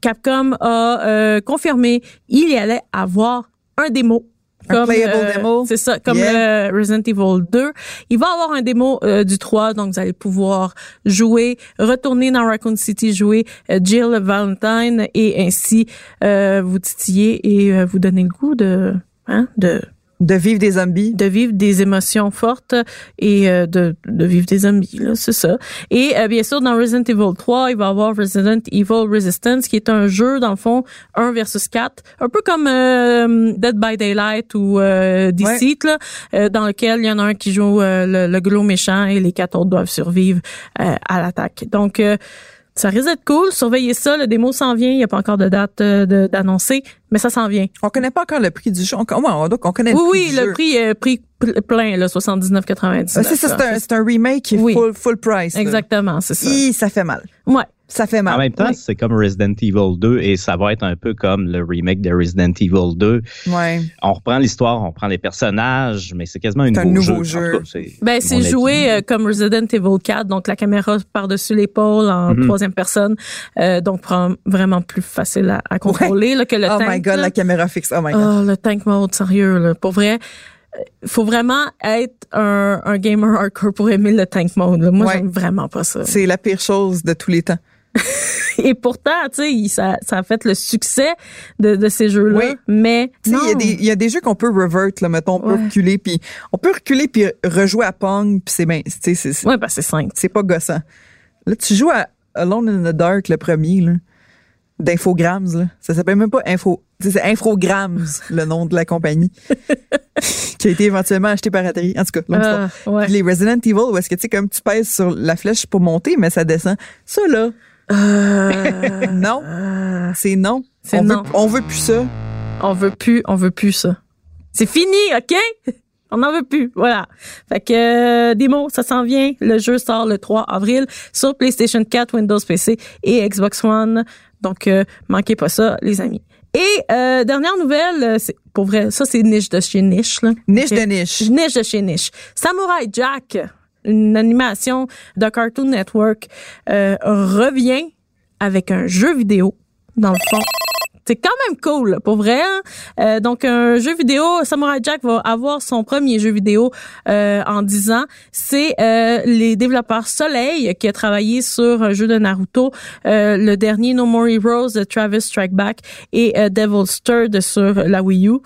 Capcom a euh, confirmé il y allait avoir un démo. Un playable démo. C'est ça, comme Yeah. le Resident Evil 2. Il va y avoir un démo euh, du 3, donc vous allez pouvoir jouer, retourner dans Raccoon City, jouer euh, Jill Valentine et ainsi euh, vous titiller et euh, vous donner le goût de, hein, de De vivre des zombies. de vivre des émotions fortes et euh, de, de vivre des zombies, là, c'est ça. Et euh, bien sûr, dans Resident Evil 3, il va y avoir Resident Evil Resistance, qui est un jeu, dans le fond, 1 versus 4, un peu comme euh, Dead by Daylight ou euh, Deceit, là, euh, dans lequel il y en a un qui joue euh, le, le gros méchant et les quatre autres doivent survivre euh, à l'attaque. Donc, euh, ça risque d'être cool. Surveillez ça. Le démo s'en vient. Il n'y a pas encore de date euh, d'annoncer, mais ça s'en vient. On connaît pas encore le prix du jeu. On, donc on connaît Oui, le prix oui, du le jeu. prix, euh, prix pl- plein, là, 79,99. Ah, C'est ça, c'est un, remake qui est Oui. full, full price. Exactement, c'est ça. Hi, ça fait mal. Ouais. Ça fait En mal. même temps, Oui. c'est comme Resident Evil 2 et ça va être un peu comme le remake de Resident Evil 2. Ouais. On reprend l'histoire, on reprend les personnages, mais c'est quasiment un C'est un nouveau, nouveau jeu. jeu. En c'est Ben, joué euh, comme Resident Evil 4, donc la caméra par-dessus l'épaule en Mhm. troisième personne, euh, donc vraiment plus facile à, à contrôler là, que le oh tank. my god, là. la caméra fixe. Oh my god. Oh, le tank mode, sérieux, là. Pour vrai, euh, faut vraiment être un, un gamer hardcore pour aimer le tank mode. Moi, Ouais. j'aime vraiment pas ça. C'est la pire chose de tous les temps. Et pourtant, tu sais, ça, ça a fait le succès de, de ces jeux-là. Oui. Mais il y a des, il y a des jeux qu'on peut revert, là, mettons, on peut Ouais. reculer, puis on peut reculer puis rejouer à Pong, puis c'est bien, tu sais, c'est, Ouais, ben c'est simple. c'est pas gossant. Là, tu joues à Alone in the Dark, le premier, là, d'Infograms, là. Ça s'appelle même pas Info, c'est Infograms, le nom de la compagnie, qui a été éventuellement acheté par Atari. En tout cas. Ah, ouais. Les Resident Evil, où est-ce que tu sais, comme tu pèses sur la flèche pour monter, mais ça descend. Ça, là, Euh, non. euh, C'est non. C'est on non. Veut, on veut plus ça. on veut plus, on veut plus ça. C'est fini, OK? On n'en veut plus, voilà. Fait que euh, démo, ça s'en vient. Le jeu sort le 3 avril sur PlayStation 4, Windows PC et Xbox One. Donc euh, manquez pas ça, les amis. Et euh, dernière nouvelle, euh, c'est pour vrai, ça c'est niche de chez niche là. Niche de niche. Niche de chez niche. Samurai Jack, une animation de Cartoon Network, euh, revient avec un jeu vidéo, dans le fond. C'est quand même cool, pour vrai. hein. Euh, donc, un jeu vidéo, Samurai Jack va avoir son premier jeu vidéo euh, en 10 ans. C'est euh, les développeurs Soleil qui a travaillé sur un jeu de Naruto, euh, le dernier No More Heroes de Travis Strike Back et euh, Devil's Third sur la Wii U.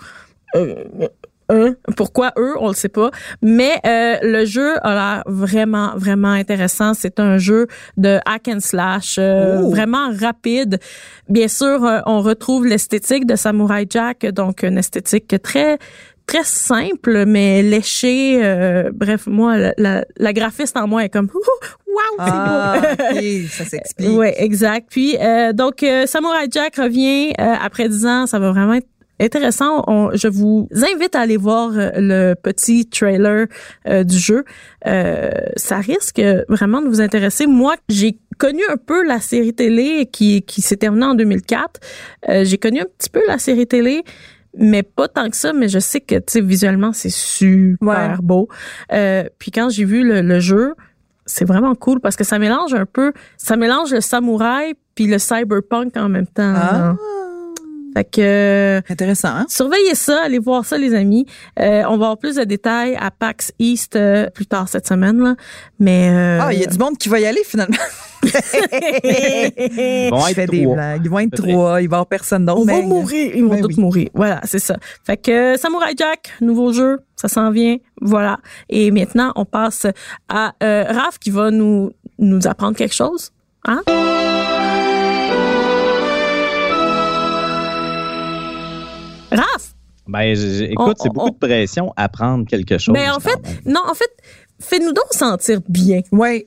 Eux. Pourquoi eux, on le sait pas. Mais euh, le jeu a l'air vraiment, vraiment intéressant. C'est un jeu de hack and slash, euh, Oh. vraiment rapide. Bien sûr, euh, on retrouve l'esthétique de Samurai Jack, donc une esthétique très très simple mais léchée. Euh, bref, moi, la, la, la graphiste en moi est comme waouh, c'est Ah, beau. ça s'explique. Oui, exact. Puis euh, donc Samurai Jack revient euh, après 10 ans, ça va vraiment être intéressant. On- je vous invite à aller voir euh, le petit trailer euh, du jeu. Euh, ça risque vraiment de vous intéresser. Moi, j'ai connu un peu la série télé qui qui s'est terminée en 2004. Euh, j'ai connu un petit peu la série télé mais pas tant que ça, mais je sais que tu sais visuellement c'est super Ouais. beau. Euh, puis quand j'ai vu le, le jeu, c'est vraiment cool parce que ça mélange un peu, ça mélange le samouraï puis le cyberpunk en même temps. Ah, Fait que euh, intéressant. Hein? surveillez ça, allez voir ça les amis. Euh, on va avoir plus de détails à PAX East euh, plus tard cette semaine là, mais euh, Ah, il y a du monde qui va y aller finalement. Ils vont Je être fais des trois. blagues. Ils vont être trois. Il va y avoir personne d'autre. on va mais- mourir, ils vont Ben tous oui. mourir. Voilà, c'est ça. Fait que euh, Samurai Jack, nouveau jeu, ça s'en vient. Voilà. Et maintenant, on passe à euh, Raph qui va nous nous apprendre quelque chose. Hein? Raph, Ben, On- écoute, c'est on- beaucoup on- de pression à prendre quelque chose. ben en fait, non, en fait, fais-nous donc sentir bien. Ouais.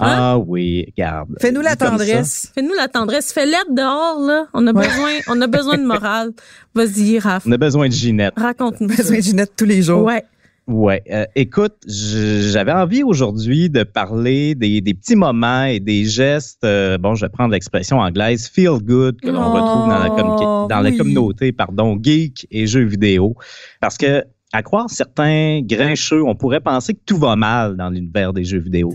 Ah oui, regarde. Fais-nous la tendresse. Fais-nous la tendresse. Fais l'aide dehors, là. On a Ouais. besoin, on a besoin de morale. Vas-y, Raph. On a besoin de Ginette. Raconte-nous ça. Besoin de Ginette tous les jours. Ouais. Ouais, euh, écoute, j'avais envie aujourd'hui de parler des, des petits moments et des gestes. euh, bon, je vais prendre l'expression anglaise "feel good" que l'on Oh, retrouve dans la, dans la communauté, pardon, geek et jeux vidéo, parce que à croire certains grincheux, on pourrait penser que tout va mal dans l'univers des jeux vidéo.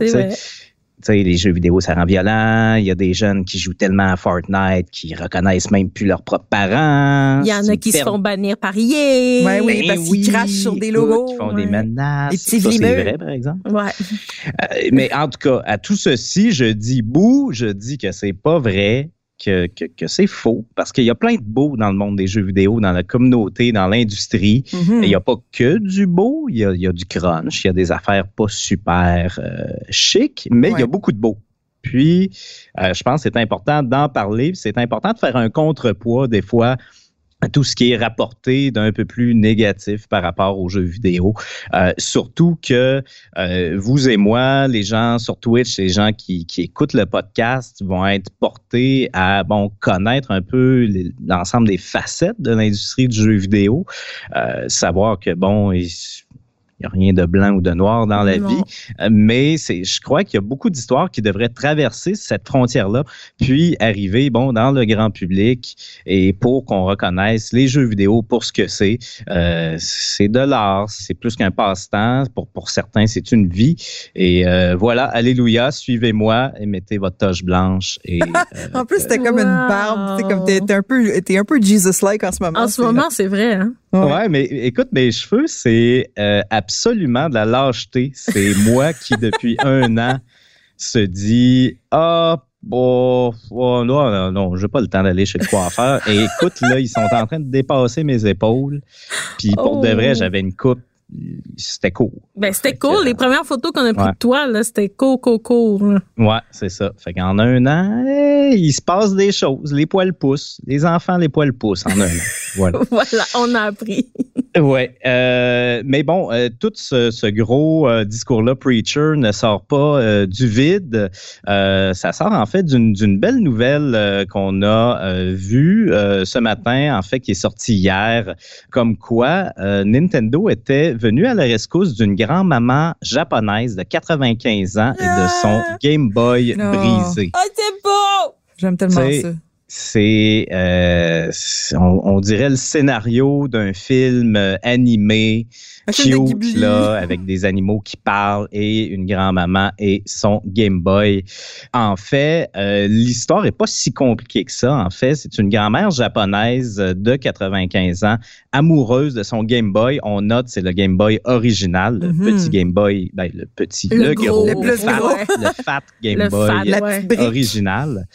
Sais. les jeux vidéo, ça rend violent. Il y a des jeunes qui jouent tellement à Fortnite qu'ils reconnaissent même plus leurs propres parents. Il y en a qui se font bannir par EA. Ouais, oui, ben parce qu'ils crachent sur des écoute, logos, Qui font ouais. des menaces. Des petits Ça, c'est vrai, par exemple. Ouais. Euh, mais en tout cas, à tout ceci, je dis bouh, je dis que c'est pas vrai, que, que, que c'est faux. Parce qu'il y a plein de beaux dans le monde des jeux vidéo, dans la communauté, dans l'industrie. Mhm. Il n'y a pas que du beau, il y a, il y a du crunch, il y a des affaires pas super euh, chic, mais il y a beaucoup de beau. Puis, euh, je pense que c'est important d'en parler, c'est important de faire un contrepoids des fois tout ce qui est rapporté d'un peu plus négatif par rapport aux jeux vidéo. Euh, surtout que euh, vous et moi, les gens sur Twitch, les gens qui, qui écoutent le podcast vont être portés à bon connaître un peu l'ensemble des facettes de l'industrie du jeu vidéo, euh, savoir que bon, il n'y a rien de blanc ou de noir dans la Non. vie, euh, mais c'est, je crois qu'il y a beaucoup d'histoires qui devraient traverser cette frontière-là, puis arriver bon dans le grand public et pour qu'on reconnaisse les jeux vidéo pour ce que c'est. Euh, c'est de l'art, c'est plus qu'un passe-temps. Pour pour certains, c'est une vie. Et euh, voilà, alléluia, suivez-moi et mettez votre toche blanche. Et euh, En plus, t'es comme une barbe. T'es comme t'es t'es un peu, t'es un peu Jesus-like en ce moment. En ce moment, c'est vrai, hein? Ouais. Ouais, mais écoute, mes cheveux, c'est euh, absolument de la lâcheté. C'est moi qui, depuis un an, se dit Ah, bon, oh, non, non, non, j'ai pas le temps d'aller chez le coiffeur. Et écoute, là, ils sont en train de dépasser mes épaules. Puis pour Oh. de vrai, j'avais une coupe. C'était court. Ben, c'était que, cool. Les premières photos qu'on a prises ouais. de toi, là, c'était court, court, court. Ouais, c'est ça. Fait qu'en un an, eh, il se passe des choses. Les poils poussent. Les enfants, les poils poussent en un an. Voilà. Voilà, on a appris. Ouais, euh, mais bon, euh, tout ce, ce gros euh, discours-là, Preacher, ne sort pas euh, du vide. Euh, ça sort en fait d'une belle nouvelle euh, qu'on a euh, vue euh, ce matin, en fait, qui est sortie hier, comme quoi euh, Nintendo était venu à la rescousse d'une grand-maman japonaise de 95 ans et de son Game Boy Non. brisé. Ah, c'est beau! J'aime tellement ça. C'est, euh, on, dirait le scénario d'un film euh, animé, cute, là, avec des animaux qui parlent et une grand-maman et son Game Boy. En fait, euh, l'histoire est pas si compliquée que ça. En fait, c'est une grand-mère japonaise de 95 ans, amoureuse de son Game Boy. On note, c'est le Game Boy original, le Mhm. petit Game Boy, ben, le petit, Le le, gros, gros, le plus fat, gros. le fat Game Le Boy fat, ouais. original.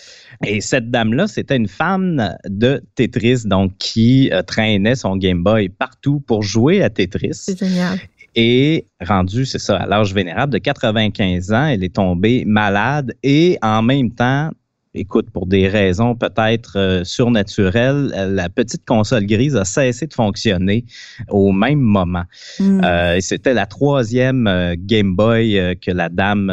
Et cette dame-là c'était une fan de Tetris, donc qui euh, traînait son Game Boy partout pour jouer à Tetris. C'est génial. Et rendue, c'est ça, à l'âge vénérable de 95 ans, elle est tombée malade et en même temps, écoute, pour des raisons peut-être euh, surnaturelles, la petite console grise a cessé de fonctionner au même moment. Hmm. Euh, C'était la troisième euh, Game Boy que la dame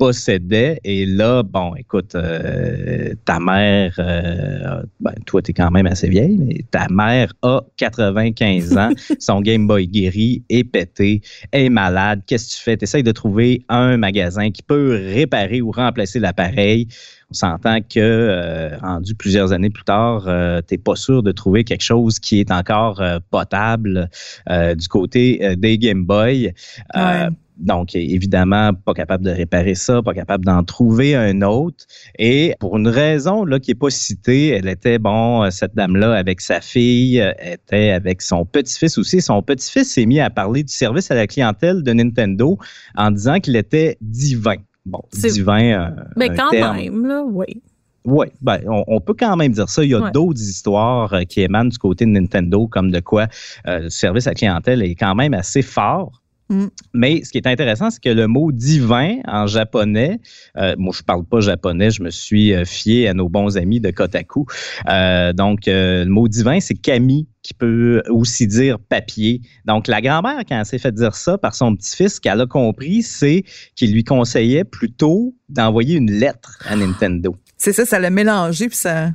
possédait. Et là, bon, écoute, euh, ta mère, euh, ben, toi, tu es quand même assez vieille, mais ta mère a 95 ans, son Game Boy guéri est pété, est malade. Qu'est-ce que tu fais? Tu essaies de trouver un magasin qui peut réparer ou remplacer l'appareil. On s'entend que, euh, rendu plusieurs années plus tard, euh, t'es pas sûr de trouver quelque chose qui est encore euh, potable euh, du côté euh, des Game Boy. Euh, Ouais. Donc, évidemment, pas capable de réparer ça, pas capable d'en trouver un autre. Et pour une raison là qui est pas citée, elle était, bon, cette dame-là avec sa fille, était avec son petit-fils aussi. Son petit-fils s'est mis à parler du service à la clientèle de Nintendo en disant qu'il était divin. Bon, C'est- divin, euh, Mais quand terme. même, là, oui. Oui, ben, on, on peut quand même dire ça. Il y a Ouais. d'autres histoires euh, qui émanent du côté de Nintendo, comme de quoi euh, le service à clientèle est quand même assez fort. Mm. Mais ce qui est intéressant, c'est que le mot divin en japonais, euh, moi je parle pas japonais, je me suis euh, fié à nos bons amis de Kotaku. Euh, donc euh, le mot divin, c'est kami qui peut aussi dire papier. Donc la grand-mère, quand elle s'est fait dire ça par son petit-fils, ce qu'elle a compris, c'est qu'il lui conseillait plutôt d'envoyer une lettre à Nintendo. C'est ça, ça l'a mélangé puis ça.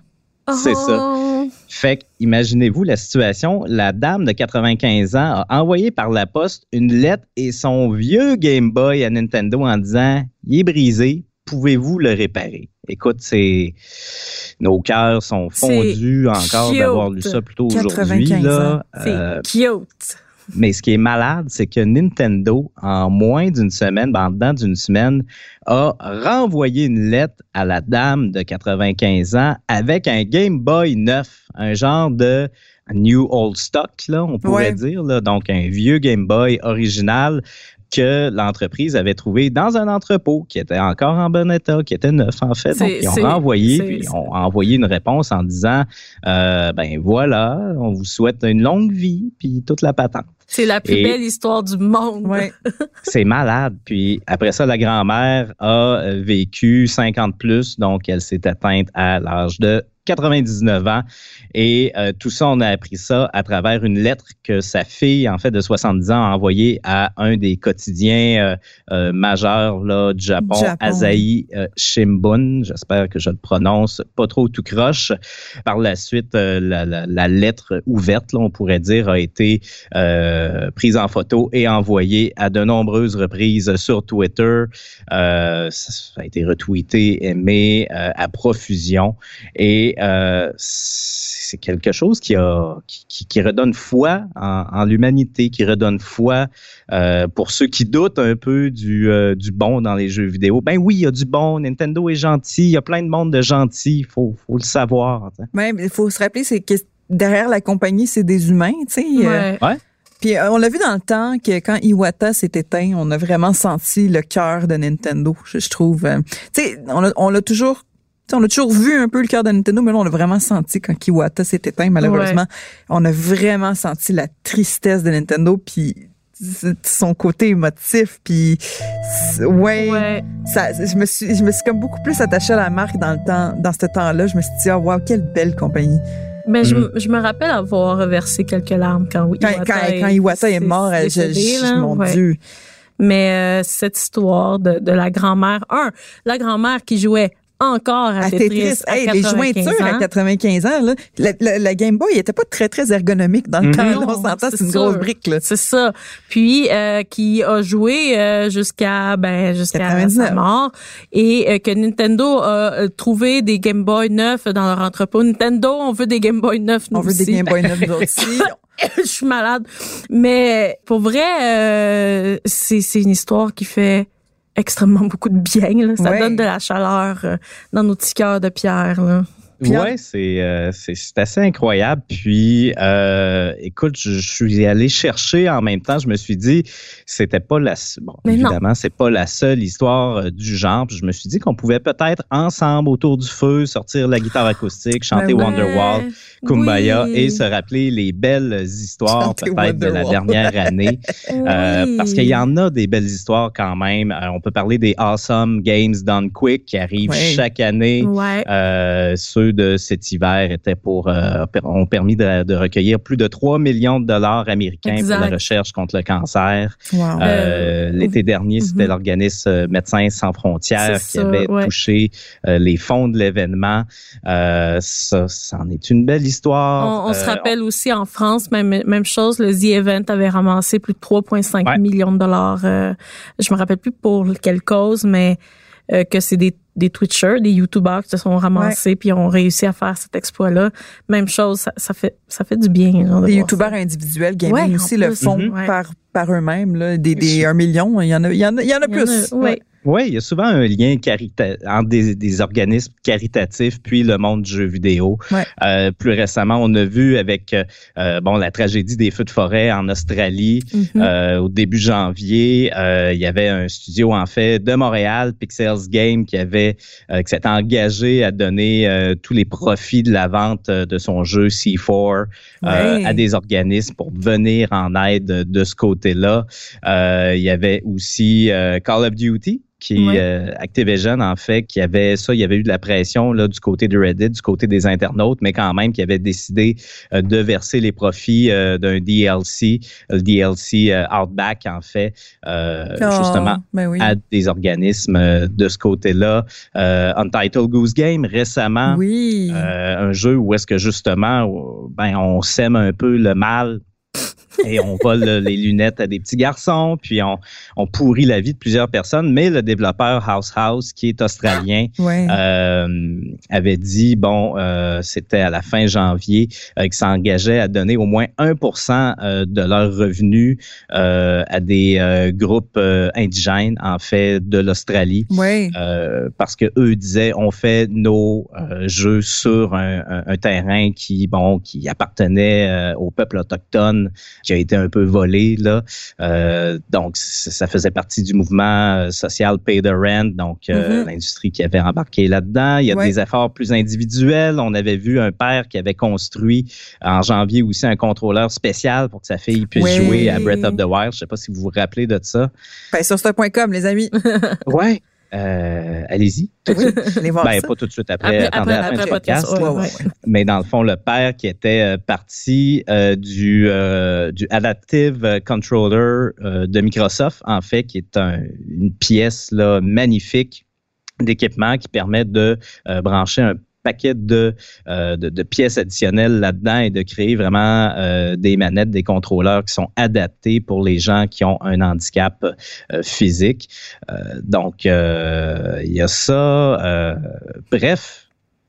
C'est ça. Oh. Fait que, imaginez-vous la situation. La dame de 95 ans a envoyé par la poste une lettre et son vieux Game Boy à Nintendo en disant Il est brisé, pouvez-vous le réparer? Écoute, c'est. Nos cœurs sont fondus encore d'avoir lu ça plutôt aujourd'hui. 95 Là. ans. C'est Euh, cute. Mais ce qui est malade, c'est que Nintendo, en moins d'une semaine, ben, en dedans d'une semaine, a renvoyé une lettre à la dame de 95 ans avec un Game Boy neuf, un genre de New Old Stock, là, on pourrait Ouais. dire, là, donc un vieux Game Boy original que l'entreprise avait trouvé dans un entrepôt qui était encore en bon état, qui était neuf en fait. Donc ils ont renvoyé, puis ils ont envoyé une réponse en disant euh, ben voilà, on vous souhaite une longue vie, puis toute la patente. C'est la plus Et- belle histoire du monde. Ouais. C'est malade. Puis après ça, la grand-mère a euh, vécu 50 plus, donc elle s'est éteinte à l'âge de 99 ans. Et euh, tout ça, on a appris ça à travers une lettre que sa fille, en fait, de 70 ans, a envoyée à un des quotidiens euh, euh, majeurs là, du Japon, Japon. Asahi euh, Shimbun. J'espère que je le prononce pas trop tout croche. Par la suite, euh, la, la- la lettre ouverte, là, on pourrait dire, a été euh, prise en photo et envoyée à de nombreuses reprises sur Twitter. Euh, ça a été retweeté, aimé euh, à profusion. Et euh, c'est quelque chose qui, a, qui, qui- qui redonne foi en, en l'humanité, qui redonne foi euh, pour ceux qui doutent un peu du, euh, du bon dans les jeux vidéo. Ben oui, il y a du bon. Nintendo est gentil. Il y a plein de monde de gentils. Il faut, faut le savoir. mais il faut se rappeler, c'est que derrière la compagnie, c'est des humains, tu sais. euh, Ouais. Puis on l'a vu dans le temps que quand Iwata s'est éteint, on a vraiment senti le cœur de Nintendo, je, je trouve. Euh, tu sais, on l'a toujours on a toujours vu un peu le cœur de Nintendo, mais là, on l'a vraiment senti quand Iwata s'est éteint, malheureusement. On a vraiment senti la tristesse de Nintendo, puis son côté émotif, puis ouais, Ouais. ça, je me suis, je me suis comme beaucoup plus attachée à la marque dans le temps, dans ce temps-là. Je me suis dit, ah, wow, quelle belle compagnie. Mais je, Mm. me- je me rappelle avoir versé quelques larmes quand Quand, Iwata quand, est- quand Iwata est mort, je, décédé, je- là, mon ouais. Dieu. Mais euh, cette histoire de, de la grand-mère, un, la grand-mère qui jouait encore à, à Tetris, Tetris. à Hey, les 95 jointures à ans. 95 ans, là, la, la- la Game Boy était pas très, très ergonomique dans le Mhm. temps. Non, on s'entend, c'est une sûr. grosse brique. Là. C'est ça. Puis euh, qui a joué euh, jusqu'à ben jusqu'à 99. sa mort et euh, que Nintendo a euh, trouvé des Game Boy neufs dans leur entrepôt. Nintendo, on veut des Game Boy neufs nous On veut des. Game Boy neufs aussi. Je suis malade. Mais pour vrai, euh, c'est c'est une histoire qui fait extrêmement beaucoup de bien. Là. Ça Ouais. donne de la chaleur euh, dans nos petits cœurs de pierre. Là. C'est euh, c'est c'est assez incroyable. Puis, euh, écoute, je, je suis allé chercher en même temps. Je me suis dit, c'était pas la bon, Mais évidemment, c'est pas la seule histoire euh, du genre. Puis je me suis dit qu'on pouvait peut-être ensemble autour du feu sortir la guitare acoustique, chanter Ben ouais. Wonderwall, Kumbaya Oui. et se rappeler les belles histoires peut-être de la dernière année. Euh, Oui. parce qu'il y en a des belles histoires quand même. On peut parler des Awesome Games Done Quick qui arrivent chaque année. Ceux de cet hiver étaient pour euh, ont permis de, de recueillir plus de 3 millions de dollars américains Exact. pour la recherche contre le cancer. Wow. Euh, L'été dernier, c'était mhm. l'organisme euh, Médecins sans frontières qui ça, avait ouais. touché euh, les fonds de l'événement. Euh, ça, c'en est une belle histoire. On, on se Euh, rappelle aussi en France, même, même chose, le The Event avait ramassé plus de 3,5 Ouais. millions de dollars. euh, je me rappelle plus pour quelle cause, mais euh, que c'est des, des Twitchers, des YouTubers qui se sont ramassés puis ont réussi à faire cet exploit-là. Même chose, ça, ça fait ça fait du bien. genre, Des ça. individuels gaming Ouais, en aussi le font Mhm. Ouais. par par eux-mêmes là, des, des 1 million, il y en a il y en a, il y en a Il y en a- plus. ouais. Oui, il y a souvent un lien entre des, des organismes caritatifs puis le monde du jeu vidéo. Ouais. Euh, plus récemment, on a vu avec euh, bon la tragédie des feux de forêt en Australie Mhm. euh, au début janvier. euh, il y avait un studio en fait de Montréal, Pixels Game, qui avait euh, qui s'était engagé à donner euh, tous les profits de la vente de son jeu C4 euh, Ouais. à des organismes pour venir en aide de ce côté-là. Euh, il y avait aussi euh, Call of Duty qui Ouais. euh, Activision en fait qui avait ça il y avait eu de la pression là du côté de Reddit du côté des internautes mais quand même qui avait décidé euh, de verser les profits euh, d'un DLC le DLC euh, Outback en fait euh, Oh, justement ben oui. à des organismes de ce côté-là euh, Untitled Goose Game récemment Oui. euh, un jeu où est-ce que justement, ben, on sème un peu le mal et on vole euh, les lunettes à des petits garçons, puis on, on pourrit la vie de plusieurs personnes. Mais le développeur House House, qui est australien, ouais. euh, avait dit, bon, euh, c'était à la fin janvier, euh, qu'ils s'engageaient à donner au moins 1% euh, de leurs revenus euh, à des euh, groupes indigènes, en fait, de l'Australie. ouais. Euh, parce que eux disaient on fait nos euh, jeux sur un, un- un terrain qui bon qui appartenait euh, au peuple autochtone qui a été un peu volé là Euh, donc ça faisait partie du mouvement euh, social pay the rent donc euh, Mhm. l'industrie qui avait embarqué là-dedans il y a Ouais. des efforts plus individuels on avait vu un père qui avait construit en janvier aussi un contrôleur spécial pour que sa fille puisse Ouais. jouer à Breath of the Wild je sais pas si vous vous rappelez de ça Ben, sur ce.com, les amis. ouais euh, allez-y Oui, allez voir ben, ça. pas tout de suite après, Après- attendez à la après- fin du après podcast. podcast, Ouais, ouais, ouais, ouais. Mais dans le fond, le père qui était euh, parti euh, du, euh, du Adaptive Controller euh, de Microsoft, en fait, qui est un- une pièce là, magnifique d'équipement qui permet de euh, brancher un paquet de, euh, de, de pièces additionnelles là-dedans et de créer vraiment euh, des manettes, des contrôleurs qui sont adaptés pour les gens qui ont un handicap euh, physique. Euh, donc, euh, il y a ça. euh, bref,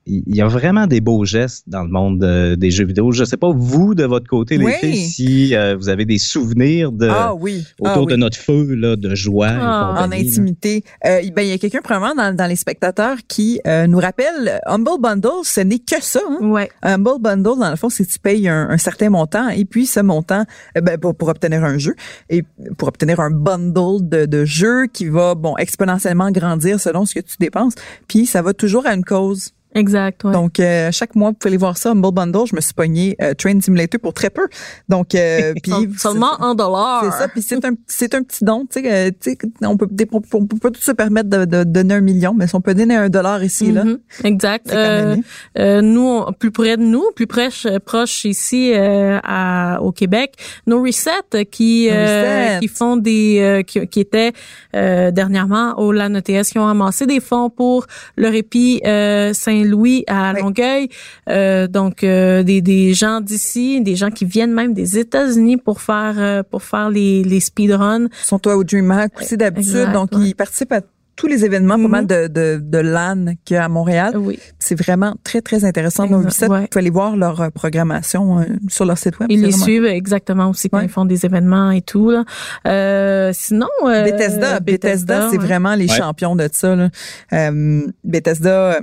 il y a vraiment des beaux gestes dans le monde euh, des jeux vidéo. Je ne sais pas, vous, de votre côté, les filles, si euh, vous avez des souvenirs de, ah oui. autour ah, oui. de notre feu là, de joie. Ah. en intimité. Euh, ben, il y a quelqu'un probablement dans, dans les spectateurs qui euh, nous rappelle euh, Humble Bundle, ce n'est que ça. Hein? Ouais. Humble Bundle, dans le fond, c'est que tu payes un, un certain montant et puis ce montant, euh, ben, pour, pour obtenir un jeu et pour obtenir un bundle de, de jeux qui va, bon, exponentiellement grandir selon ce que tu dépenses. Puis ça va toujours à une cause. Exact. Ouais. Donc, euh, chaque mois, vous pouvez aller voir ça, Humble Bundle. Je me suis pogné euh, Train Simulator pour très peu. Donc, euh, puis seulement un dollar. c'est ça, puis c'est un, c'est un petit don, tu sais, euh, tu sais, on peut, on peut on peut pas tout se permettre de, de donner un million, mais si on peut donner un dollar ici, là, Mhm. Exact. Euh, euh, nous, on- plus près de nous, plus proche, proche ici euh, à, au Québec, nos Reset qui euh, Reset. qui font des euh, qui, qui étaient euh, dernièrement au LAN ETS qui ont amassé des fonds pour le répit euh, Saint-Louis à Oui. Longueuil. Euh, donc euh, des, des gens d'ici, des gens qui viennent même des États-Unis pour faire euh, pour faire les les speedruns. Ils sont au DreamHack aussi d'habitude, donc ouais. ils participent à tous les événements, pas Mhm. mal de, de, de LAN qu'il y a à Montréal. Oui. C'est vraiment très, très intéressant. Exact, Donc, ça, ouais. vous pouvez aller voir leur euh, programmation euh, sur leur site web. Ils les vraiment- suivent exactement aussi quand Ouais. ils font des événements et tout. Là. Euh, sinon, euh, Bethesda, Bethesda, c'est ouais. vraiment les Ouais. champions de ça. Là. Euh, Bethesda,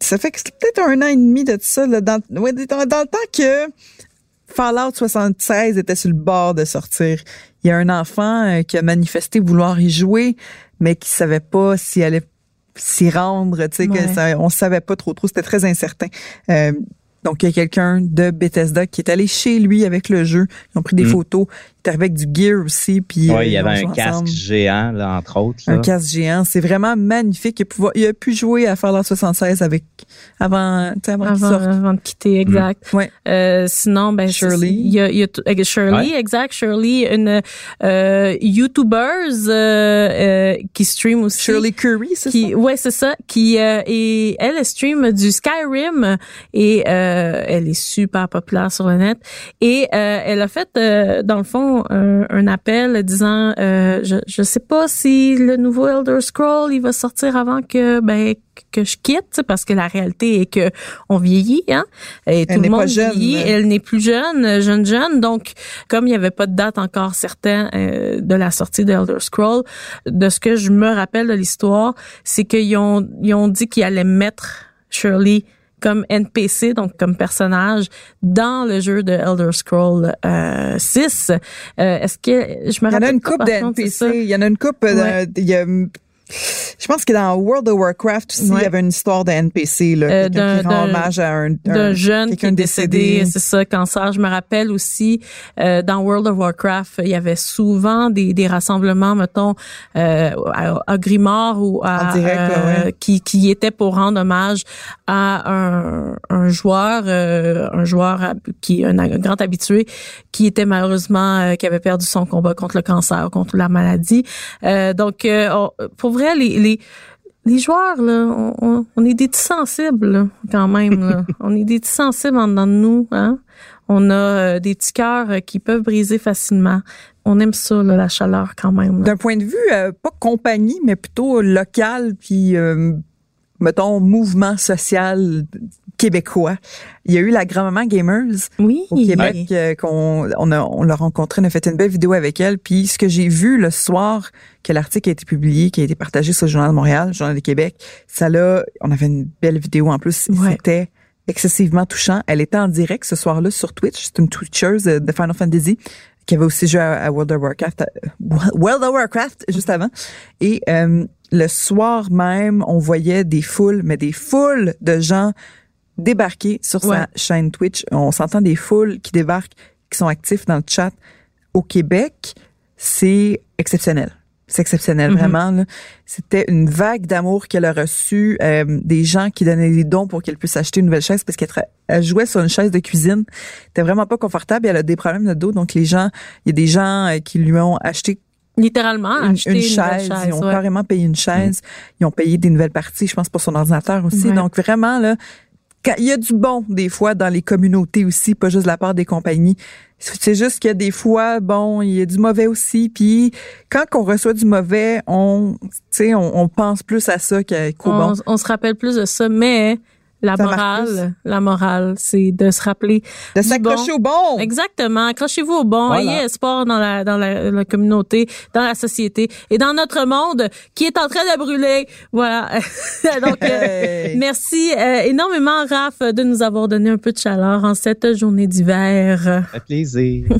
ça fait que c'était peut-être un an et demi de ça, là, dans, ouais, dans, dans le temps que Fallout 76 était sur le bord de sortir. Il y a un enfant euh, qui a manifesté vouloir y jouer, mais qui savait pas s'il allait s'y rendre, tu sais, Ouais. que ça, on savait pas trop trop, c'était très incertain. Euh, donc, il y a quelqu'un de Bethesda qui est allé chez lui avec le jeu. Ils ont pris des Mm. photos. Il était avec du gear aussi. Puis, euh, Ouais, il y avait un casque géant, là, entre autres. là. Un casque géant. C'est vraiment magnifique. Il a, pu, voir- il a pu jouer à Fallout 76 avec, avant, tu sais, avant, qu'il Avant, sorte. avant de quitter, exact. Ouais. Euh, sinon, ben Shirley. Il y a, il y a euh, Shirley, Ouais. exact. Shirley, une euh, YouTuber euh, euh, qui stream aussi. Shirley Curry, c'est ça? ouais, c'est ça. Qui euh, et elle elle stream du Skyrim et euh, elle est super populaire sur le net. Et euh, elle a fait euh, dans le fond un, un appel disant, euh, je je sais pas si le nouveau Elder Scroll il va sortir avant que ben que je quitte parce que la réalité est que on vieillit hein et Elle tout le monde jeune. vieillit elle n'est plus jeune euh, jeune jeune donc comme il y avait pas de date encore certaine euh, de la sortie de Elder Scroll de ce que je me rappelle de l'histoire c'est qu'ils ont ils ont dit qu'ils allaient mettre Shirley comme NPC, donc comme personnage, dans le jeu de Elder Scroll euh, 6. Euh, Est-ce que je me Il y en a rappelle une coupe c'est ça. d'NPC. Il y en a une coupe. euh, il y a, je pense que dans World of Warcraft aussi, Ouais. il y avait une histoire de NPC, là, Euh, quelqu'un qui d'un- rend d'un- hommage à un, d'un un- jeune qui est décédé. décédé, c'est ça, cancer. Je me rappelle aussi euh, dans World of Warcraft, il y avait souvent des, des rassemblements, mettons, euh, à, à Grimard ou à direct, là, euh, ouais. qui qui étaient pour rendre hommage à un, un joueur, euh, un joueur qui un, un grand habitué qui était malheureusement euh, qui avait perdu son combat contre le cancer, contre la maladie. Euh, donc, euh, on- pour vrai, les, les les joueurs, là, on, on- on est des petits sensibles, là, quand même. Là. on est des petits sensibles en dedans de nous. Hein? On a euh, des petits cœurs euh, qui peuvent briser facilement. On aime ça, là, la chaleur, quand même. D'un point de vue, euh, pas compagnie, mais plutôt local, puis, mettons, mouvement social québécois. Il y a eu la grand-maman Gamers Oui. au Québec euh, qu'on on a on l'a rencontrée, on a fait une belle vidéo avec elle. Puis ce que j'ai vu le soir que l'article a été publié, qui a été partagé sur le Journal de Montréal, le Journal de Québec, ça là, on avait une belle vidéo en plus. Ouais. C'était excessivement touchant. Elle était en direct ce soir-là sur Twitch. C'est une Twitcheuse de Final Fantasy qui avait aussi joué à, World of Warcraft, World of Warcraft juste avant. Et euh, le soir même, on voyait des foules, mais des foules de gens débarquer sur Ouais. sa chaîne Twitch. On s'entend des foules qui débarquent, qui sont actifs dans le chat. Au Québec, c'est exceptionnel. C'est exceptionnel, Mhm. vraiment. C'était une vague d'amour qu'elle a reçue, euh, des gens qui donnaient des dons pour qu'elle puisse acheter une nouvelle chaise parce qu'elle jouait sur une chaise de cuisine. C'était vraiment pas confortable et elle a des problèmes de dos. Donc les gens, il y a des gens euh, qui lui ont acheté Littéralement, une, acheter une une, chaise. Ils ont ouais. carrément payé une chaise. Ils ont payé des nouvelles parties, je pense, pour son ordinateur aussi. Ouais. Donc vraiment, là, il y a du bon, des fois, dans les communautés aussi, pas juste de la part des compagnies. C'est juste qu'il y a des fois, bon, il y a du mauvais aussi. Puis quand on reçoit du mauvais, on, tu sais, on, on pense plus à ça qu'à- qu'au on, bon. on se rappelle plus de ça, mais la Ça morale, la morale, c'est de se rappeler De s'accrocher au bon. Exactement. Accrochez-vous au bon. Voilà. Ayez espoir dans la, dans la, la communauté, dans la société et dans notre monde qui est en train de brûler. Voilà. Donc, euh, merci euh, énormément, Raph, de nous avoir donné un peu de chaleur en cette journée d'hiver. Ça fait plaisir.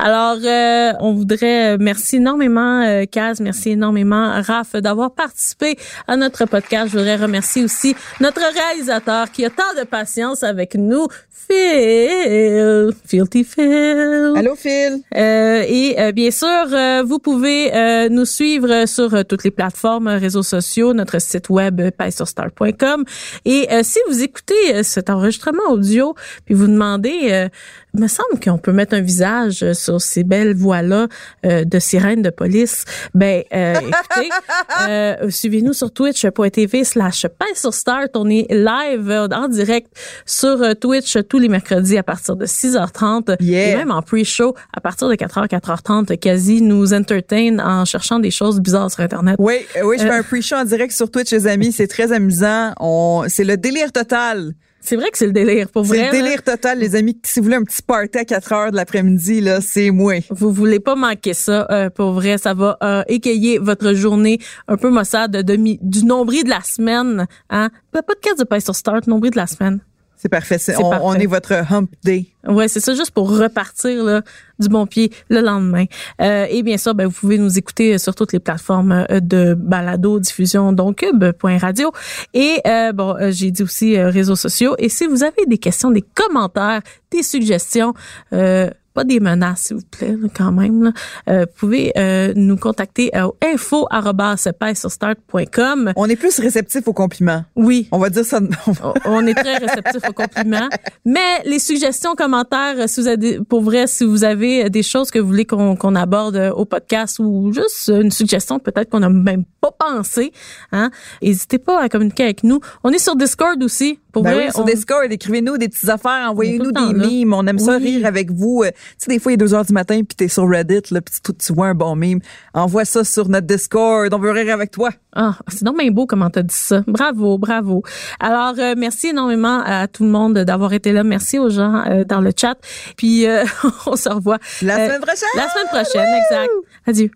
Alors, euh, on voudrait euh, merci énormément, euh, Kaz, merci énormément, Raph, d'avoir participé à notre podcast. Je voudrais remercier aussi notre réalisateur qui a tant de patience avec nous, Phil, Filthy Phil. Allô, Phil? Euh, et euh, bien sûr, euh, vous pouvez euh, nous suivre sur toutes les plateformes, réseaux sociaux, notre site web pailsurstar.com. Et euh, si vous écoutez cet enregistrement audio, puis vous demandez, euh, me semble qu'on peut mettre un visage euh, sur ces belles voix-là euh, de sirènes de police. Ben, euh, écoutez, euh, suivez-nous sur twitch.tv slash Start. On est live euh, en direct sur euh, Twitch tous les mercredis à partir de 6h30. Yeah. Et même en pre-show, à partir de 4h, 4h30, quasi nous entertain en cherchant des choses bizarres sur Internet. Oui, oui, je fais un pre-show en direct sur Twitch, les amis. C'est très amusant. On, c'est le délire total. C'est vrai que c'est le délire, pour C'est vrai. le là. délire total, les amis. Si vous voulez un petit party à 4 heures de l'après-midi, là, c'est moi. Vous voulez pas manquer ça, euh, pour vrai. Ça va euh, égayer votre journée un peu maussade de du nombril de la semaine. Hein? Pas pas de casse de pain sur Start, nombril de la semaine. C'est parfait. C'est- on, parfait. on est votre hump day. Ouais, c'est ça, juste pour repartir là, du bon pied le lendemain. Euh, et bien sûr, ben, vous pouvez nous écouter sur toutes les plateformes euh, de balado diffusion, donc cube.radio. Et euh, bon, euh, j'ai dit aussi euh, réseaux sociaux. Et si vous avez des questions, des commentaires, des suggestions, euh, pas des menaces, s'il vous plaît, là, quand même. Là. Euh, vous pouvez euh, nous contacter au info sur start.com. On est plus réceptif aux compliments. Oui, On va dire ça. on- est très réceptif aux compliments. Mais les suggestions, commentaires, euh, si vous avez, pour vrai, si vous avez des choses que vous voulez qu'on aborde euh, au podcast ou juste une suggestion peut-être qu'on n'a même pas pensé, hein, n'hésitez pas à communiquer avec nous. On est sur Discord aussi. Pour Ben vrai, oui, sur on- Discord, écrivez-nous des petites affaires, envoyez-nous des là. mimes. On aime ça rire avec vous. Tu sais, des fois, il est 2 heures du matin, puis t'es sur Reddit, là, puis tu, tu vois un bon mime. Envoie ça sur notre Discord. On veut rire avec toi. Ah, c'est donc bien beau comment t'as dit ça. Bravo, bravo. Alors, euh, merci énormément à tout le monde d'avoir été là. Merci aux gens euh, dans le chat. Puis, euh, on se revoit La euh, semaine prochaine! la semaine prochaine. Exact. Adieu.